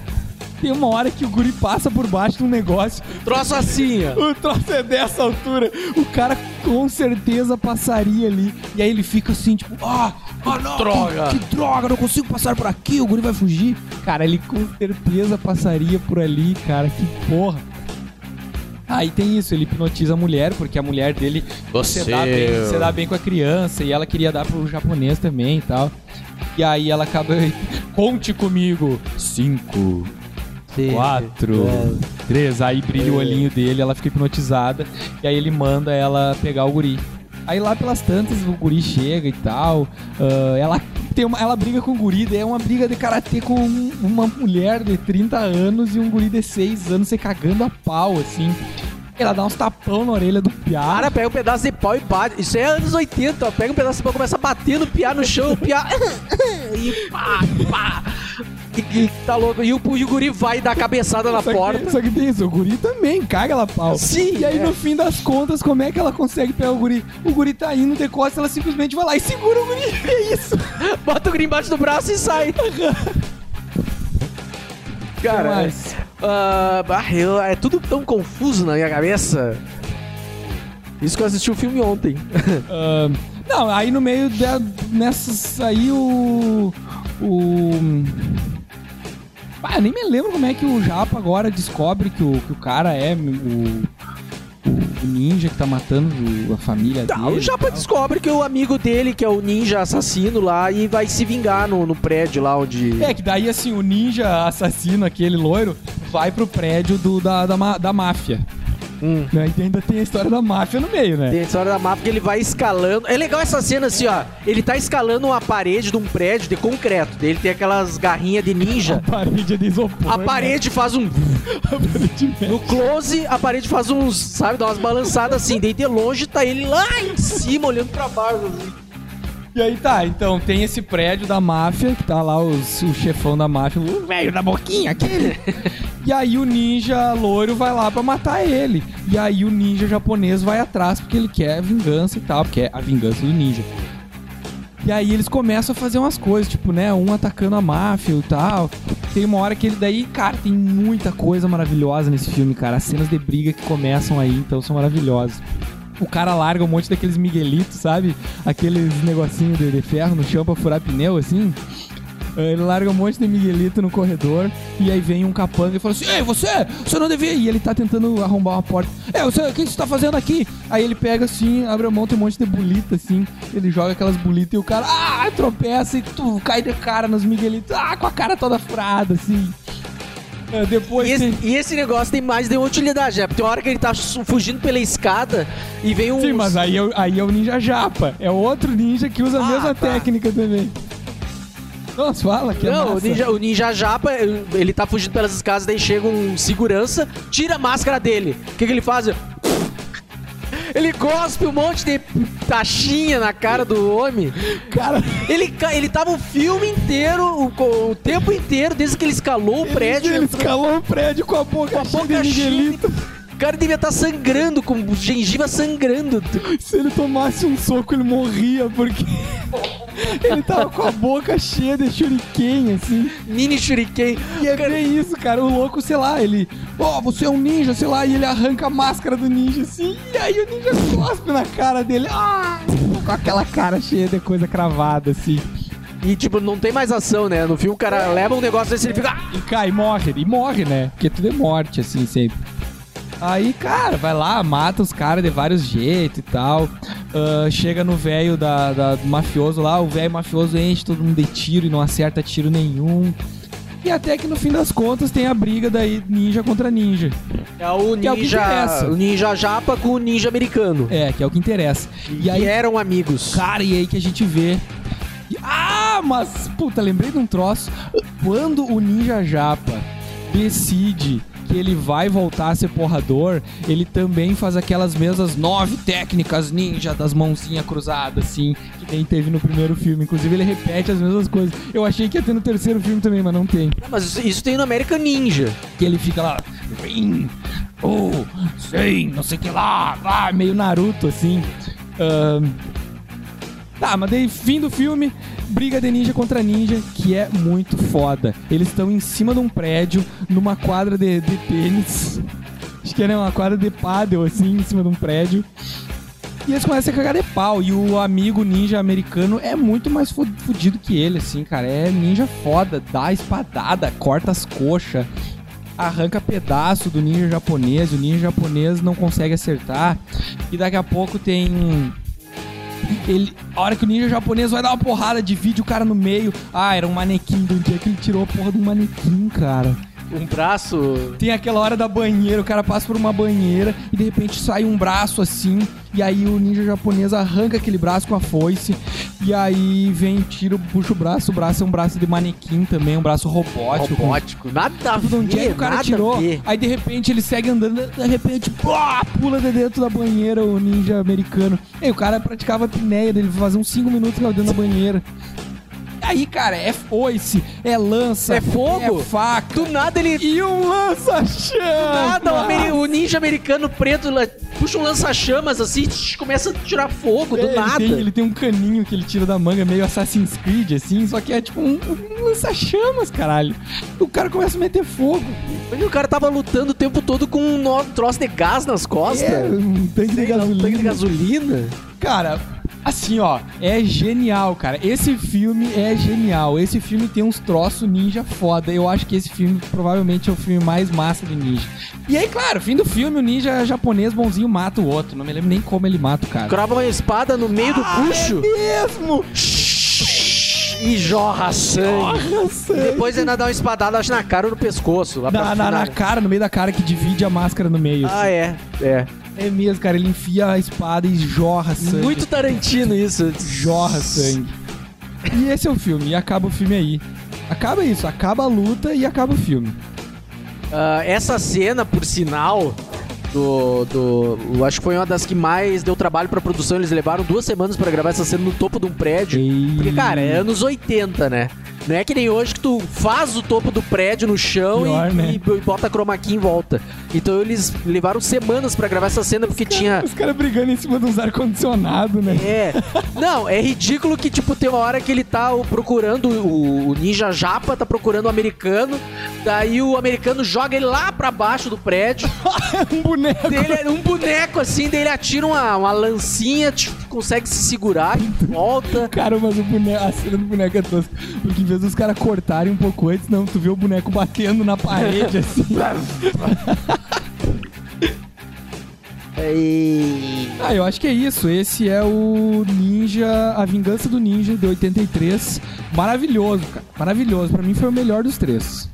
Tem uma hora que o guri passa por baixo de um negócio. Troço assim, ó. O troço é dessa altura. O cara com certeza passaria ali. E aí ele fica assim, tipo, ah, ah não, droga. Que, que droga, não consigo passar por aqui, o guri vai fugir. Cara, ele com certeza passaria por ali, cara, que porra. Aí tem isso, ele hipnotiza a mulher, porque a mulher dele Você- dá bem, você dá bem com a criança e ela queria dar pro japonês também e tal. E aí ela acaba. Conte comigo. Cinco, quatro, três. Aí brilha o olhinho dele, ela fica hipnotizada. E aí ele manda ela pegar o guri. Aí lá pelas tantas o guri chega e tal. ah, ela, tem uma, ela briga com o guri, é uma briga de karatê com um- uma mulher de 30 anos e um guri de 6 anos se cagando a pau, assim. Ela dá uns tapão na orelha do piá. Cara, pega um pedaço de pau e bate. Isso é anos 80, ó. Pega um pedaço de pau começa a bater no piá no chão, o piá. e pá, pá. Tá louco. E o, e o guri vai dar cabeçada na Só que- porta. só que tem isso, o guri também caga ela pau. Sim, E aí, é. no fim das contas, como é que ela consegue pegar o guri? O guri tá indo de costas, ela simplesmente vai lá e segura o guri. É isso. Bota o guri embaixo do braço e sai. Cara, eu- é tudo tão confuso na minha cabeça. Isso que eu assisti o filme ontem. Ah, não, aí no meio da, nessas aí o. O. Ah, eu nem me lembro como é que o Japa agora descobre que o, que o cara é o, o, ninja que tá matando a família Tá, dele. o Japa descobre que o amigo dele, que é o ninja assassino lá, e vai se vingar no, no prédio lá onde. É, que daí assim, o ninja assassino, aquele loiro, vai pro prédio do, da, da, da máfia. Hum. Né? E ainda tem a história da máfia no meio, né? Tem a história da máfia que ele vai escalando. É legal essa cena assim, ó. Ele tá escalando uma parede de um prédio de concreto. Ele tem aquelas garrinhas de ninja. A parede de isopor. A né? parede faz um. Parede No close, a parede faz uns. Sabe, dá umas balançadas assim. Daí de longe tá ele lá em cima, olhando pra baixo. Assim. E aí tá, então tem esse prédio da máfia, que tá lá os, o chefão da máfia, o velho da boquinha, aquele. e aí o ninja loiro vai lá pra matar ele. E aí o ninja japonês vai atrás porque ele quer vingança e tal, porque é a vingança do ninja. E aí eles começam a fazer umas coisas, tipo, né, um atacando a máfia e tal. Tem uma hora que ele daí, cara, tem muita coisa maravilhosa nesse filme, cara. As cenas de briga que começam aí, então, são maravilhosas. O cara larga um monte daqueles miguelitos, sabe? Aqueles negocinhos de, de ferro no chão pra furar pneu, assim. Eh, Ele larga um monte de miguelito no corredor e aí vem um capanga e fala assim: Ei, você! Você não devia! E ele tá tentando arrombar uma porta. É, você, o que você tá fazendo aqui? Aí ele pega assim, abre a mão, tem um monte de bolita assim. Ele joga aquelas bolitas e o cara, ah, tropeça e tu cai de cara nos miguelitos, ah, com a cara toda furada assim. Eh, depois E tem- esse, e esse negócio tem mais de uma utilidade, né? Porque tem uma hora que ele tá fugindo pela escada e vem um. Sim, mas aí é, o- aí é o ninja japa. É outro ninja que usa a Ah, mesma tá. técnica também. Nossa, fala que é Não, o massa. ninja, o ninja japa, ele tá fugindo pelas escadas, daí chega um segurança, tira a máscara dele. O que, que ele faz? Ele cospe um monte de taxinha na cara do homem. Cara, Ele, ele tava o filme inteiro, o, o tempo inteiro, desde que ele escalou o prédio. ele escalou o prédio com a boca com a cheia boca de cheia. miguelito. O cara devia estar sangrando, com gengiva sangrando. Se ele tomasse um soco, ele morria, porque ele tava com a boca cheia de shuriken, assim. Mini shuriken. E é bem isso, cara. O louco, sei lá, ele. Ó, você é um ninja, sei lá, e ele arranca a máscara do ninja, assim. E aí o ninja cospe na cara dele. Ah! Com aquela cara cheia de coisa cravada, assim. E, tipo, não tem mais ação, né? No filme o cara leva um negócio desse e ele fica... "Ah!" E cai, morre. E morre, né? Porque tudo é morte, assim, sempre. Aí, cara, vai lá, mata os caras de vários jeitos e tal. Ah, chega no velho da, da- do mafioso lá, o velho mafioso enche todo mundo de tiro e não acerta tiro nenhum. E até que no fim das contas tem a briga daí ninja contra ninja. É o Que é o ninja, o ninja japa com o ninja americano. É, que é o que interessa. E aí, E eram amigos. cara, e aí que a gente vê. E- Ah, mas, puta, lembrei de um troço. Quando o Ninja Japa decide ele vai voltar a ser porrador, ele também faz aquelas mesmas nove técnicas ninja das mãozinhas cruzadas, assim, que nem teve no primeiro filme. Inclusive, ele repete as mesmas coisas. Eu achei que ia ter no terceiro filme também, mas não tem. Mas isso, isso tem no American Ninja. Que ele fica lá, rim, oh, sim, não sei o que lá, vai, meio Naruto, assim. Tá, mas daí, fim do filme, briga de ninja contra ninja, que é muito foda. Eles estão em cima de um prédio, numa quadra de, de tênis. Acho que era uma quadra de paddle, assim, em cima de um prédio. E eles começam a cagar de pau. E o amigo ninja americano é muito mais fudido que ele, assim, cara. É ninja foda, dá espadada, corta as coxas, arranca pedaço do ninja japonês. O ninja japonês não consegue acertar. E daqui a pouco tem. Ele, a hora que o ninja japonês vai dar uma porrada, divide o cara no meio. Ah, era um manequim. Do dia que ele tirou a porra de um manequim, cara. Um braço. Tem aquela hora da banheira, o cara passa por uma banheira e de repente sai um braço assim, e aí o ninja japonês arranca aquele braço com a foice, e aí vem, tira, puxa o braço, o braço é um braço de manequim também, um braço robótico. com- Robótico. Nada a Tudo de onde é que o cara nada tirou. Aí de repente ele segue andando, de repente, pá, pula de dentro da banheira o ninja americano. E o cara praticava apneia dele, fazia uns 5 minutos que dentro da banheira. Aí, cara, é foice, é lança, É fogo? é faca. Do nada ele. E um lança-chama! Nada, o, ameri- o ninja americano preto puxa um lança-chamas assim e começa a tirar fogo do É, ele nada. Tem, ele tem um caninho que ele tira da manga, meio Assassin's Creed, assim, só que é tipo um, um lança-chamas, caralho. O cara começa a meter fogo. E o cara tava lutando o tempo todo com um troço de gás nas costas. É, um tanque de Sei lá, um gasolina. tanque de gasolina. Cara, assim, ó, é genial, cara. Esse filme é genial. Esse filme tem uns troços ninja foda. Eu acho que esse filme provavelmente é o filme mais massa de ninja. E aí, claro, fim do filme, o ninja japonês bonzinho mata o outro. Não me lembro nem como ele mata o cara. Crava uma espada no meio do bucho É mesmo! e jorra sangue. Nossa! Depois ainda dá uma espadada, acho, na cara ou no pescoço. Lá Na, na, na cara, no meio da cara que divide a máscara no meio. Ah, é. É. É mesmo, cara. Ele enfia a espada e jorra sangue. Muito Tarantino isso. jorra sangue. E esse é o filme. E acaba o filme aí. Acaba isso. Acaba a luta e acaba o filme. Ah, essa cena, por sinal, do, do. Acho que foi uma das que mais deu trabalho pra produção. Eles levaram duas semanas pra gravar essa cena no topo de um prédio. E... Porque, cara, é anos 80, né? Não é que nem hoje que tu faz o topo do prédio no chão Pior, e, né? e bota chroma key em volta. Então eles levaram semanas pra gravar essa cena porque tinha. Os caras brigando em cima de uns ar-condicionado, né? É. Não, é ridículo que, tipo, tem uma hora que ele tá procurando, o, o ninja japa tá procurando o americano, daí o americano joga ele lá pra baixo do prédio, um boneco. daí ele, um boneco assim, daí ele atira uma, uma lancinha, tipo, consegue se segurar, volta. Cara, mas o boneco, a cena do boneco é tosca. Porque vez dos caras cortarem um pouco antes, não, tu vê o boneco batendo na parede, assim. Ah, eu acho que é isso. Esse é o Ninja, a Vingança do Ninja de 83. Maravilhoso, cara. Maravilhoso. Pra mim foi o melhor dos três.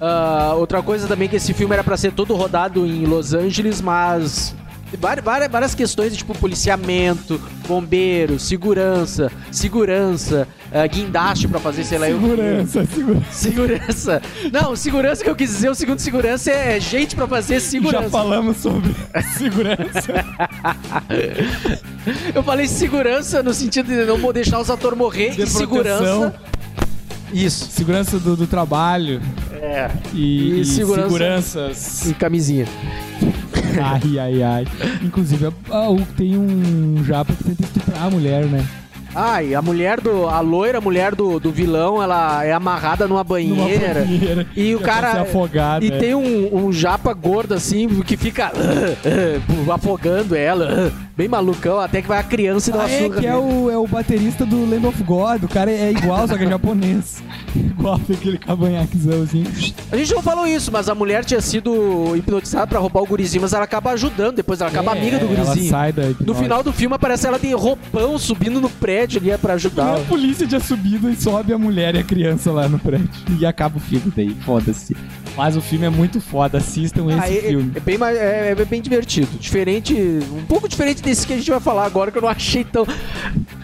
Ah, outra coisa também que esse filme era pra ser todo rodado em Los Angeles, mas várias, várias, questões tipo policiamento, bombeiro, segurança, segurança, ah, guindaste pra fazer, sei lá, eu- Segurança, segurança. Segurança. Não, segurança que eu quis dizer, o segundo segurança é gente pra fazer Já segurança. falamos sobre segurança. Eu falei segurança no sentido de não vou deixar os atores morrer De e segurança. Isso. segurança do, do trabalho É. e, E e segurança-. Em camisinha. Ai, ai, ai. Inclusive, ah, o- tem um japa que tenta estuprar a mulher, né? Ah, e a mulher do. A loira, a mulher do, do vilão, ela é amarrada numa Numa banheira. banheira. E o é cara. ser afogado. E é. tem um, um japa gordo assim que fica afogando ela, bem malucão, até que vai a criança e dá uma Ah, é, surra que é o, é o baterista do Land of God. O cara é igual, só que é japonês. igual aquele cavanhaquezão assim. A gente não falou isso, mas a mulher tinha sido hipnotizada pra roubar o gurizinho, mas ela acaba ajudando, depois ela acaba É, amiga do gurizinho. No final do filme aparece ela de roupão subindo no prédio ali é pra E ajudar. a polícia tinha subido e sobe a mulher e a criança lá no prédio. E acaba o filme daí, foda-se. Mas o filme é muito foda, assistam esse Ah, é, filme. é bem, é, é bem divertido. Diferente, um pouco diferente desse que a gente vai falar agora, que eu não achei tão.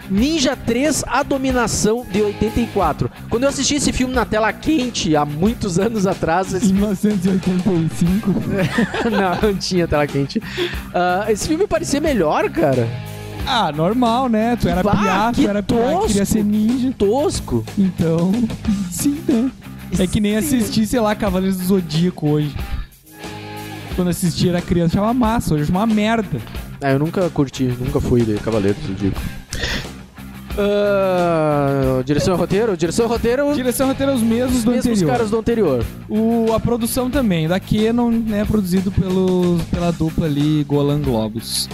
Ninja 3, A Dominação de 84. Quando eu assisti esse filme na tela quente, há muitos anos atrás, esse... 1985. não, não tinha tela quente. Ah, esse filme parecia melhor, cara. Ah, normal, né? Tu era Bah, tu era piá, tosco. queria ser ninja. Tosco. Então, sim, né? É que nem assistir, sei lá, Cavaleiros do Zodíaco hoje. Quando assisti era criança, achava massa, hoje é uma merda. Ah, eu nunca curti, nunca fui de Cavaleiro do Zodíaco. Ah, direção e roteiro? Direção e roteiro, Direção e roteiro é os mesmos os do mesmos anterior. caras do anterior. O, a produção também, da Canon, né, produzido pelos, pela dupla ali, Golan Globus.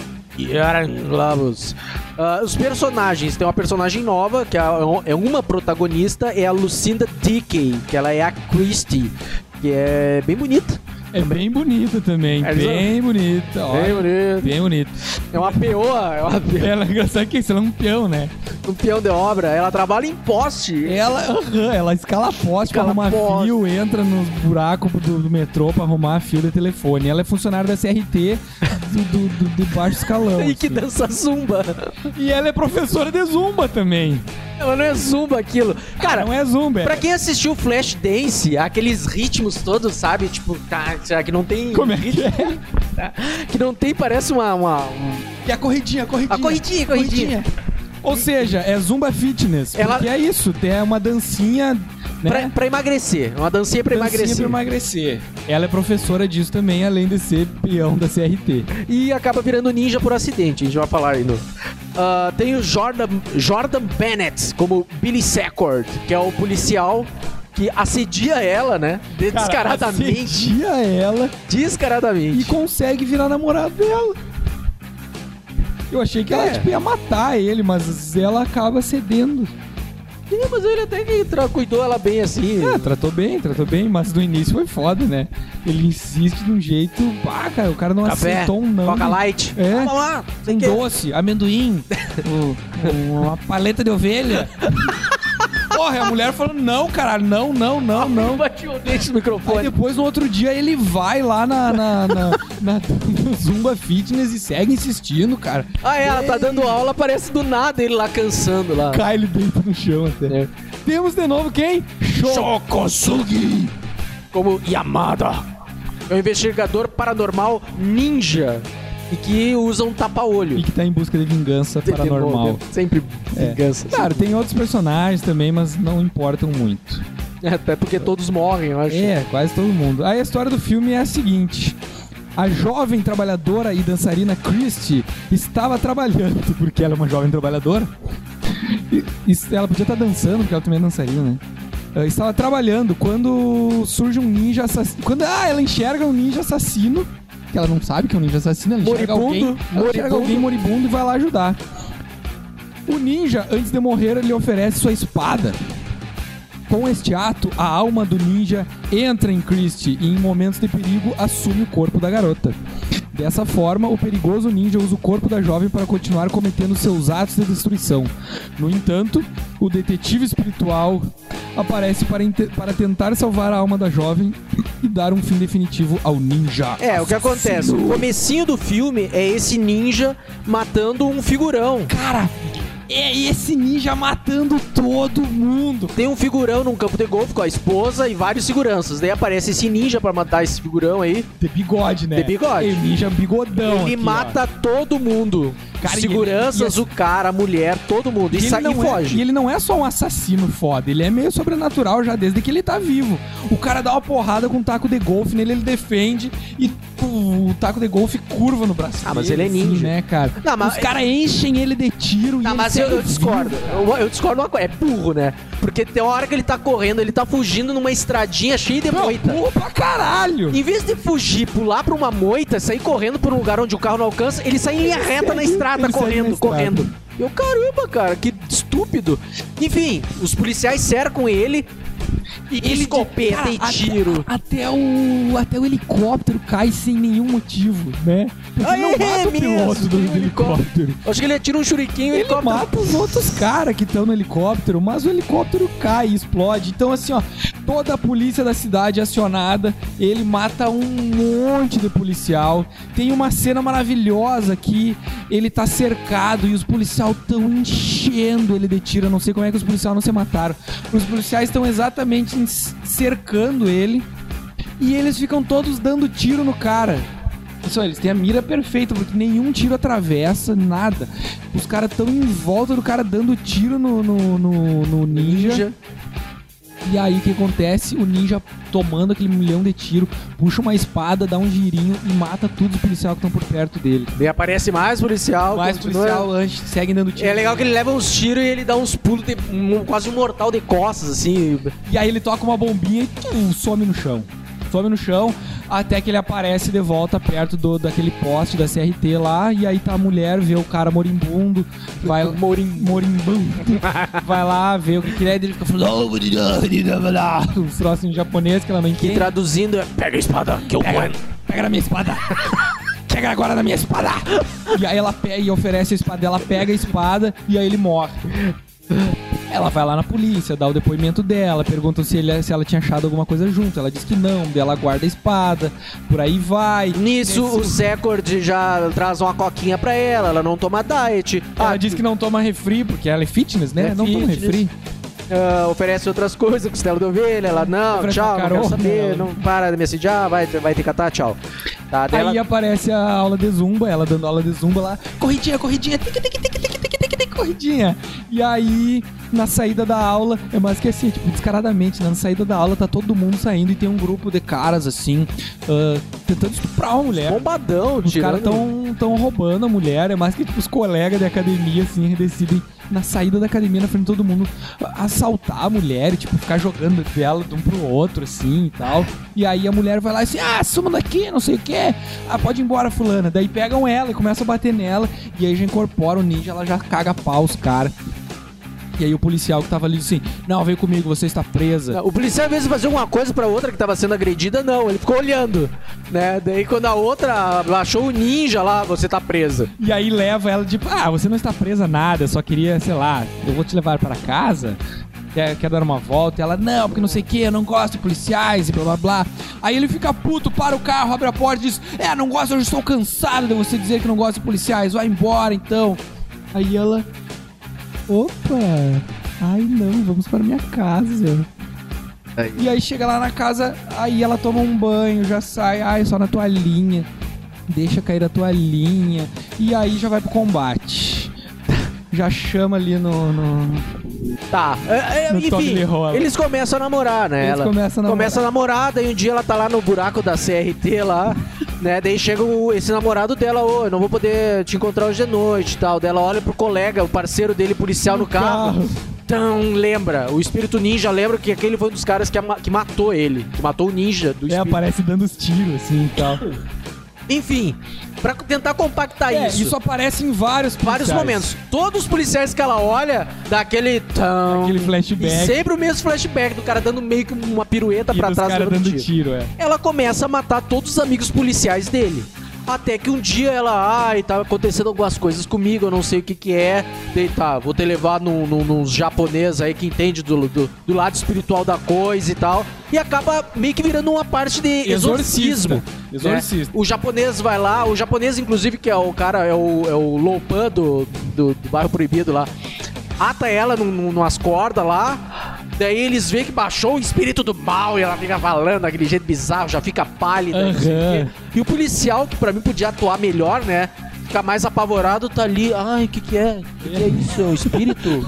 Globus. Ah, os personagens, tem uma personagem nova, que é é uma protagonista, é a Lucinda Dickey, que ela é a Christie, que é bem bonita. É bem bonita também, É, bem bonita, ó. Bem bonita. Bem bonita. É uma peoa, é uma peoa, Ela é engraçada que isso, ela é um peão, né? um peão de obra. Ela trabalha em poste. Ela, ela escala poste pra Escala arrumar poste. fio, entra nos buracos do, do metrô pra arrumar fio de telefone. Ela é funcionária da CRT do, do, do- do baixo escalão. E que assim. dança zumba. E ela é professora de zumba também. Ela não é zumba aquilo. Cara, não é zumba. Pra é- quem assistiu Flashdance, aqueles ritmos todos, sabe? Tipo, tá, será que não tem. Como é que é? Que não tem, parece uma. uma um- E a corridinha, a corridinha. A corridinha, corridinha. Ou seja, é zumba fitness. Ela- Porque é isso, é uma dancinha, né? pra, pra emagrecer. Uma dancinha pra dancinha emagrecer. pra emagrecer. Ela é professora disso também, além de ser peão da CRT. E acaba virando ninja por acidente. A gente vai falar aí Ah, tem o Jordan, Jordan Bennett como Billy Sackord, que é o policial que assedia ela, né? De- Cara, descaradamente. assedia ela Descaradamente. e consegue virar namorado dela. Eu achei que ela É. tipo, ia matar ele, mas ela acaba cedendo. Sim, mas ele até que cuidou ela bem assim. É, tratou bem, tratou bem, mas no início foi foda, né? Ele insiste de um jeito. Pá, cara, o cara não Café, aceitou um não. Coca Light. É. Vamos lá. Um doce, amendoim, o- o- uma paleta de ovelha. Porra, e a mulher falou: não, caralho, não, não, não, não. Bati o dente no Aí microfone. depois, no outro dia, ele vai lá na, na, na- na- no Zumba Fitness e segue insistindo, cara. Ah, é, ela tá dando aula, parece do nada ele lá cansando lá. Cai ele deita no chão até. É. Temos de novo quem? Shokosugi. Como Yamada. É um investigador paranormal ninja e que usa um E tapa-olho. que tá em busca de vingança paranormal. Sempre É. vingança. Claro, tem outros personagens também, mas não importam muito. Até porque todos morrem, eu acho. É, quase todo mundo. Aí a história do filme é a seguinte. A jovem trabalhadora e dançarina Christie estava trabalhando, porque ela é uma jovem trabalhadora. E, e ela podia estar dançando, porque ela também é dançarina, né? Ela estava trabalhando quando surge um ninja assassino. Quando ah, ela enxerga um ninja assassino, que ela não sabe que é um ninja assassino, ela Moribundo, alguém, ela moribundo. alguém moribundo e vai lá ajudar. O ninja, antes de morrer, ele oferece sua espada. Com este ato, a alma do ninja entra em Christie e, em momentos de perigo, assume o corpo da garota. Dessa forma, o perigoso ninja usa o corpo da jovem para continuar cometendo seus atos de destruição. No entanto, o detetive espiritual aparece para, para tentar salvar a alma da jovem e dar um fim definitivo ao ninja. É, o que acontece? O comecinho do filme é esse ninja matando um figurão. Cara, é esse ninja matando todo mundo. Tem um figurão num campo de golfe com a esposa e vários seguranças. Daí aparece esse ninja pra matar esse figurão aí. De bigode, né? De bigode. É, ninja bigodão. ele aqui, mata todo mundo. Cara, e Seguranças, ele- e o cara, a mulher, todo mundo. E, E, sa- ele e não é, foge. e ele não é só um assassino foda, ele é meio sobrenatural já desde que ele tá vivo. O cara dá uma porrada com um taco de golfe nele, ele defende e o taco de golfe curva no braço. Ah, mas ele é assim, ninja. né, cara? Não, mas- Os caras enchem ele de tiro e Tá, ele mas eu, eu discordo. Eu, eu discordo uma coisa. É burro, né? Porque tem uma hora que ele tá correndo, ele tá fugindo numa estradinha cheia de Não, moita. burro pra caralho. Em vez de fugir, pular pra uma moita, sair correndo por um lugar onde o carro não alcança, ele sai em linha reta na segue- estrada, correndo, correndo. Eu, caramba, cara, que estúpido. Enfim, os policiais cercam ele e Ele escopeta cara, e até- tiro. Até, o até o helicóptero cai sem nenhum motivo, né? Porque não é mata o mesmo, piloto do, helicóptero. Acho que ele atira um shuriken e o Ele helicóptero... mata os outros caras que estão no helicóptero, mas o helicóptero cai e explode. Então, assim, ó, toda a polícia da cidade acionada, ele mata um monte de policial. Tem uma cena maravilhosa que ele tá cercado e os policiais estão enchendo ele de tiro. Eu não sei como é que os policiais não se mataram. Os policiais estão exatamente cercando ele e eles ficam todos dando tiro no cara. Pessoal, eles têm a mira perfeita, porque nenhum tiro atravessa, nada. Os caras estão em volta do cara dando tiro no, no, no- no ninja. Ninja. E aí o que acontece? O ninja tomando aquele milhão de tiro, puxa uma espada, dá um girinho e mata todos os policiais que estão por perto dele. Daí aparece mais policial. Mais continua- policial antes, seguem dando tiro. É legal que ele leva uns tiros e ele dá uns pulos, de, um- quase um mortal de costas, assim. E aí ele toca uma bombinha e tum, some no chão. Some no chão, até que ele aparece de volta perto do, daquele poste da CRT lá. E aí tá a mulher, vê o cara moribundo, vai Morim. moribundo, vai lá, vê o que que é, e ele fica falando, "Oh, bonita, bonita, bonita", uns troços em japonês que ela não entende. traduzindo é: pega a espada que eu Pega, pega na minha espada. Pega agora na minha espada. E aí ela pega e oferece a espada dela, pega a espada e aí ele morre. Ela vai lá na polícia, dá o depoimento dela, pergunta se, ele, se ela tinha achado alguma coisa junto. Ela diz que não, dela guarda a espada, por aí vai. Nisso, Nesse... o Secord já traz uma coquinha pra ela, ela não toma diet. Ela ah, diz que não toma refri, porque ela é fitness, né? É não fitness. toma refri. Uh, oferece outras coisas, costela de ovelha, ela não, oferece tchau, não quero saber, não para de me assediar, vai, vai ter catar, tchau. Tá, Aí ela... aparece a aula de zumba, ela dando aula de zumba lá, corridinha, corridinha, tem que tem que tem tic, que, tic, que, tic, que, corridinha. E aí na saída da aula, é mais que assim, tipo, descaradamente, né? na saída da aula tá todo mundo saindo e tem um grupo de caras assim, ah, tentando estuprar uma mulher. bombadão, Os caras tirando. tão, tão roubando a mulher, é mais que tipo, os colegas de academia, assim, decidem, na saída da academia, na frente de todo mundo, assaltar a mulher e, tipo, ficar jogando dela de um pro outro, assim, e tal. E aí a mulher vai lá e assim, ah, suma daqui, não sei o que. Ah, pode ir embora, fulana. Daí pegam ela e começam a bater nela, e aí já incorpora o ninja, ela já caga pau os caras. E aí o policial que tava ali disse assim, não, vem comigo, você está presa. O policial, às vezes, fazia uma coisa pra outra que tava sendo agredida, não. Ele ficou olhando, né? Daí, quando a outra achou o ninja lá, você tá presa. E aí leva ela, tipo, ah, você não está presa nada, eu só queria, sei lá, eu vou te levar para casa. Quer, quer dar uma volta? E ela, não, porque não sei o que, eu não gosto de policiais e blá blá blá. Aí ele fica puto, para o carro, abre a porta e diz: É, não gosto, eu estou cansado de você dizer que não gosta de policiais, vai embora então. Aí ela, opa, ai não, vamos para minha casa. E aí chega lá na casa, aí ela toma um banho, já sai, ai, só na toalhinha. Deixa cair a toalhinha. E aí já vai pro combate. Já chama ali no. no- Tá, é, é, No enfim, eles começam a namorar, né? Eles ela começam a namorar. começa a namorar, daí um dia ela tá lá no buraco da CRT lá, né? Daí chega o- esse namorado dela, ô, eu não vou poder te encontrar hoje de noite e tal. Daí ela olha pro colega, o parceiro dele, policial no, carro. Então, lembra, o espírito ninja lembra que aquele foi um dos caras que, que matou ele, que matou o ninja do É, espírito. aparece dando os tiros assim e tal. Enfim, pra tentar compactar É, isso. isso aparece em vários Vários policiais. momentos. Todos os policiais que ela olha, dá aquele. tão- Aquele flashback. Sempre o mesmo flashback do cara dando meio que uma pirueta dos trás levando dando tiro. tiro, é. Ela começa a matar todos os amigos policiais dele. Até que um dia ela, ai, tá acontecendo algumas coisas comigo, eu não sei o que que é. Daí tá, vou te levar num, num, japonês aí que entende do, do, do lado espiritual da coisa e tal. E acaba meio que virando uma parte de exorcismo. Exorcista. Exorcista. né? O japonês vai lá, o japonês, inclusive, que é o cara, é o, é o Lopan do, do, do bairro proibido lá, ata ela num, num, numas cordas lá. Daí eles veem que baixou o espírito do mal e ela fica falando daquele jeito bizarro, já fica pálida. o quê. E o policial, que pra mim podia atuar melhor, né? Fica mais apavorado, tá ali. Ai, o que que é? O que, que é isso? É o espírito?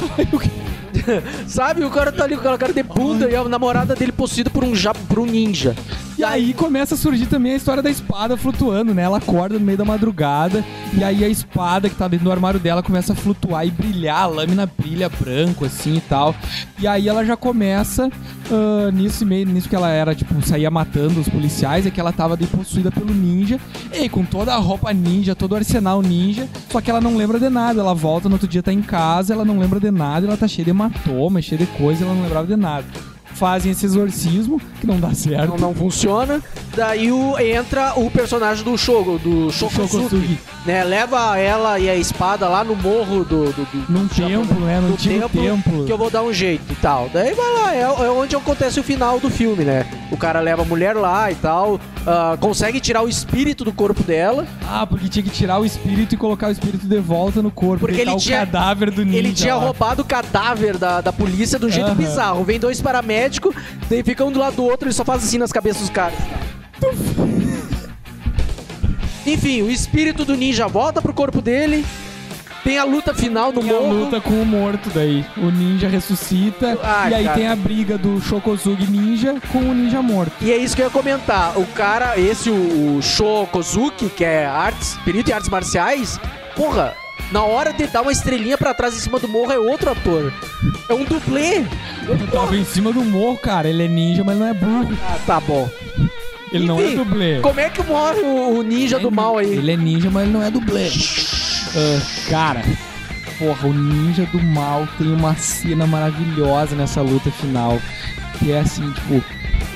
Sabe? O cara tá ali com aquela cara de bunda e a namorada dele possuída por um, ja, por um ninja. E aí começa a surgir também a história da espada flutuando, né? Ela acorda no meio da madrugada e aí a espada que tá dentro do armário dela começa a flutuar e brilhar, a lâmina brilha branco assim e tal. E aí ela já começa ah, nisso meio nisso que ela era, tipo, saía matando os policiais, é que ela tava possuída pelo ninja. E com toda a roupa ninja, todo o arsenal ninja, só que ela não lembra de nada. Ela volta no outro dia tá em casa, ela não lembra de nada, ela tá cheia de hematoma, cheia de coisa, ela não lembrava de nada. Fazem esse exorcismo, que não dá certo. não, não funciona. Daí o, entra o personagem do Shogo, do Shokosugi. né? Leva ela e a espada lá no morro do... do, do Num do Japão, templo, né? Num antigo templo. Que eu vou dar um jeito e tal. Daí vai lá, é, é onde acontece o final do filme, né? O cara leva a mulher lá e tal, ah, consegue tirar o espírito do corpo dela. Ah, porque tinha que tirar o espírito e colocar o espírito de volta no corpo. Porque ele tinha- o cadáver do ninja Ele tinha lá. roubado o cadáver da, da polícia de um jeito Aham. bizarro. Vem dois paramédicos, daí fica um do lado do outro, ele só faz assim nas cabeças dos caras. Enfim, o espírito do ninja volta pro corpo dele, Tem a luta final no Tem a morro. luta com o morto daí. O ninja ressuscita. Ai, e aí cara. tem a briga do Shokozugi ninja com o ninja morto. E é isso que eu ia comentar. O cara, esse, o, o Sho Kozuki, que é artes, perito em artes marciais, porra, na hora de dar uma estrelinha pra trás em cima do morro é outro ator. É um dublê. Eu tava em cima do morro, cara. Ele é ninja, mas não é burro. Ah, tá bom. Ele não é Enfim, dublê. Como é que morre o, o ninja do mal aí? Ele é ninja, mas ele não é dublê. Ah, cara, porra, o ninja do mal tem uma cena maravilhosa nessa luta final. Que é assim, tipo,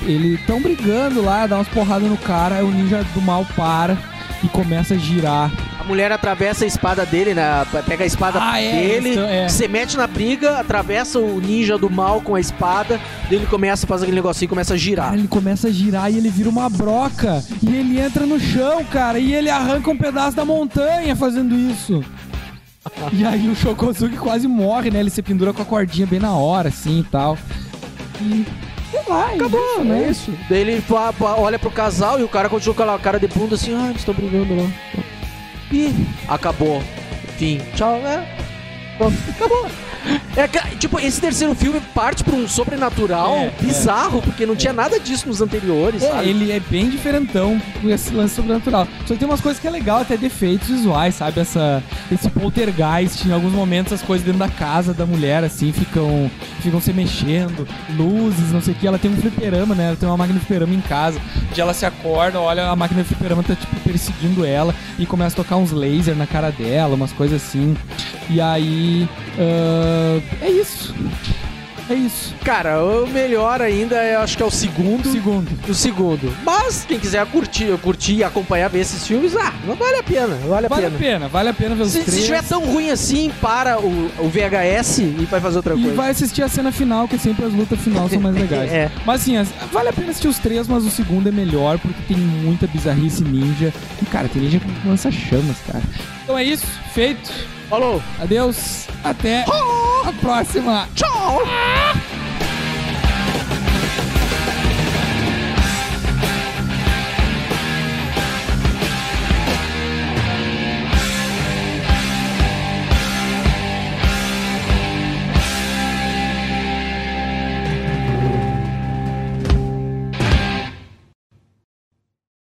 eles tão brigando lá, dá umas porradas no cara, aí o ninja do mal para e começa a girar. A mulher atravessa a espada dele, né? Pega a espada Ah, é, dele, isso, é. se mete na briga, atravessa o ninja do mal com a espada, daí ele começa a fazer aquele negocinho e começa a girar. Cara, ele começa a girar e ele vira uma broca. E ele entra no chão, cara, e ele arranca um pedaço da montanha fazendo isso. E aí o Shokozuki quase morre, né? Ele se pendura com a cordinha bem na hora, assim e tal. E. Sei lá, Acabou, isso, né? Isso. Daí ele olha pro casal e o cara continua com aquela cara de bunda assim, ah, eles estão brigando lá. E acabou. Fim. Tchau, é. Acabou. É, tipo, esse terceiro filme parte pra um sobrenatural É, bizarro, porque não tinha nada disso nos anteriores, É, sabe? ele é bem diferentão com esse lance sobrenatural. Só que tem umas coisas que é legal, até defeitos visuais, sabe? Essa, esse poltergeist, em alguns momentos as coisas dentro da casa da mulher, assim, ficam, ficam se mexendo, luzes, não sei o que. Ela tem um fliperama, né? Ela tem uma máquina de fliperama em casa. De ela se acorda, olha, a máquina de fliperama tá, tipo, perseguindo ela e começa a tocar uns lasers na cara dela, umas coisas assim. E aí. É isso. É isso. Cara, o melhor ainda, eu acho que é o segundo. Segundo. O segundo. Mas, quem quiser curtir, curtir e acompanhar, ver esses filmes, ah, não vale a pena, vale a Vale a pena. pena, vale a pena ver os Se, se três. estiver tão ruim assim, para o, o VHS e vai fazer outra E coisa. vai assistir a cena final, que sempre as lutas final são mais legais. É. Mas assim, as- vale a pena assistir os três, mas o segundo é melhor, porque tem muita bizarrice ninja. E, cara, tem ninja que lança chamas, cara. Então é isso, feito. Falou! Adeus, até a próxima. Tchau!